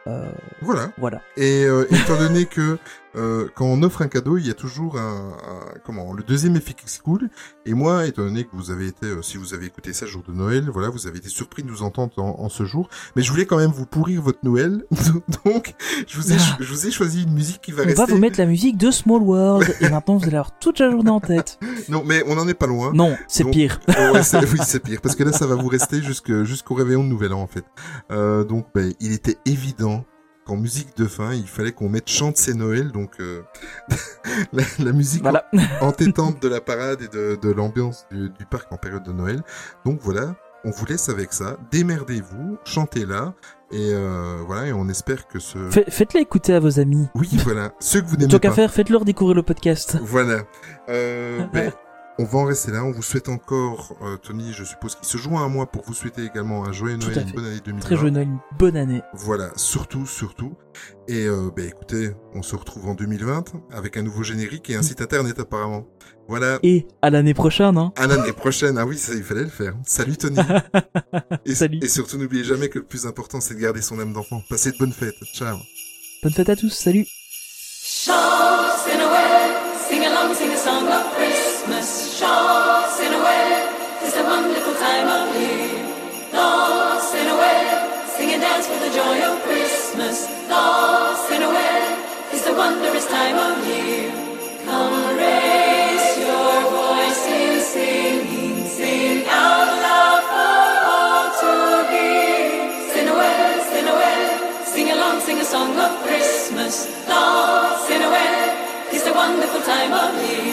Speaker 1: Euh,
Speaker 4: Voilà.
Speaker 1: voilà.
Speaker 4: Et euh, étant donné que euh, quand on offre un cadeau, il y a toujours un, un- comment le deuxième effet qui se coule. Et moi, étant donné que vous avez été, euh, si vous avez écouté ça jour de Noël, voilà, vous avez été surpris de nous entendre en, en ce jour. Mais je voulais quand même vous pourrir votre Noël, [LAUGHS] donc je vous ai,
Speaker 1: Ah.
Speaker 4: je vous ai choisi une musique qui va
Speaker 1: On
Speaker 4: rester.
Speaker 1: va vous mettre la musique de Small World et maintenant vous allez avoir toute la journée en tête. [LAUGHS]
Speaker 4: Non, mais on n'en est pas loin.
Speaker 1: Non, c'est
Speaker 4: Donc-
Speaker 1: pire.
Speaker 4: Oh, ouais, c'est- oui, c'est pire, parce que là, ça va vous rester jusqu'au réveillon de Nouvel An, en fait. Euh, donc, ben, il était évident qu'en musique de fin, il fallait qu'on mette Chante c'est Noël, donc euh, [LAUGHS] la, la musique
Speaker 1: Voilà.
Speaker 4: entêtante de la parade et de, de l'ambiance du, du parc en période de Noël. Donc voilà, on vous laisse avec ça. Démerdez-vous, chantez-la. Et euh, voilà, et on espère que ce...
Speaker 1: Fait- Faites-la écouter à vos amis.
Speaker 4: Oui, voilà, ceux que vous n'aimez
Speaker 1: Tant
Speaker 4: pas.
Speaker 1: qu'à faire, faites-leur découvrir le podcast.
Speaker 4: Voilà. Euh, ben, [LAUGHS] on va en rester là. On vous souhaite encore, euh, Tony, je suppose qu'il se joint à moi pour vous souhaiter également un joyeux Noël une bonne année 2020.
Speaker 1: Très jeune, une bonne année.
Speaker 4: Voilà, surtout, surtout. Et euh, ben écoutez, on se retrouve en 2020 avec un nouveau générique et un site internet apparemment. Voilà.
Speaker 1: Et à l'année prochaine, hein.
Speaker 4: À l'année prochaine. Ah oui, ça, il fallait le faire. Salut Tony. [LAUGHS] Et,
Speaker 1: Salut.
Speaker 4: et surtout, n'oubliez jamais que le plus important, c'est de garder son âme d'enfant. Passez de bonnes fêtes. Ciao.
Speaker 1: Bonne fête à tous, salut.
Speaker 5: Chants Christmas, thoughts in a way, It's a wonderful time of year.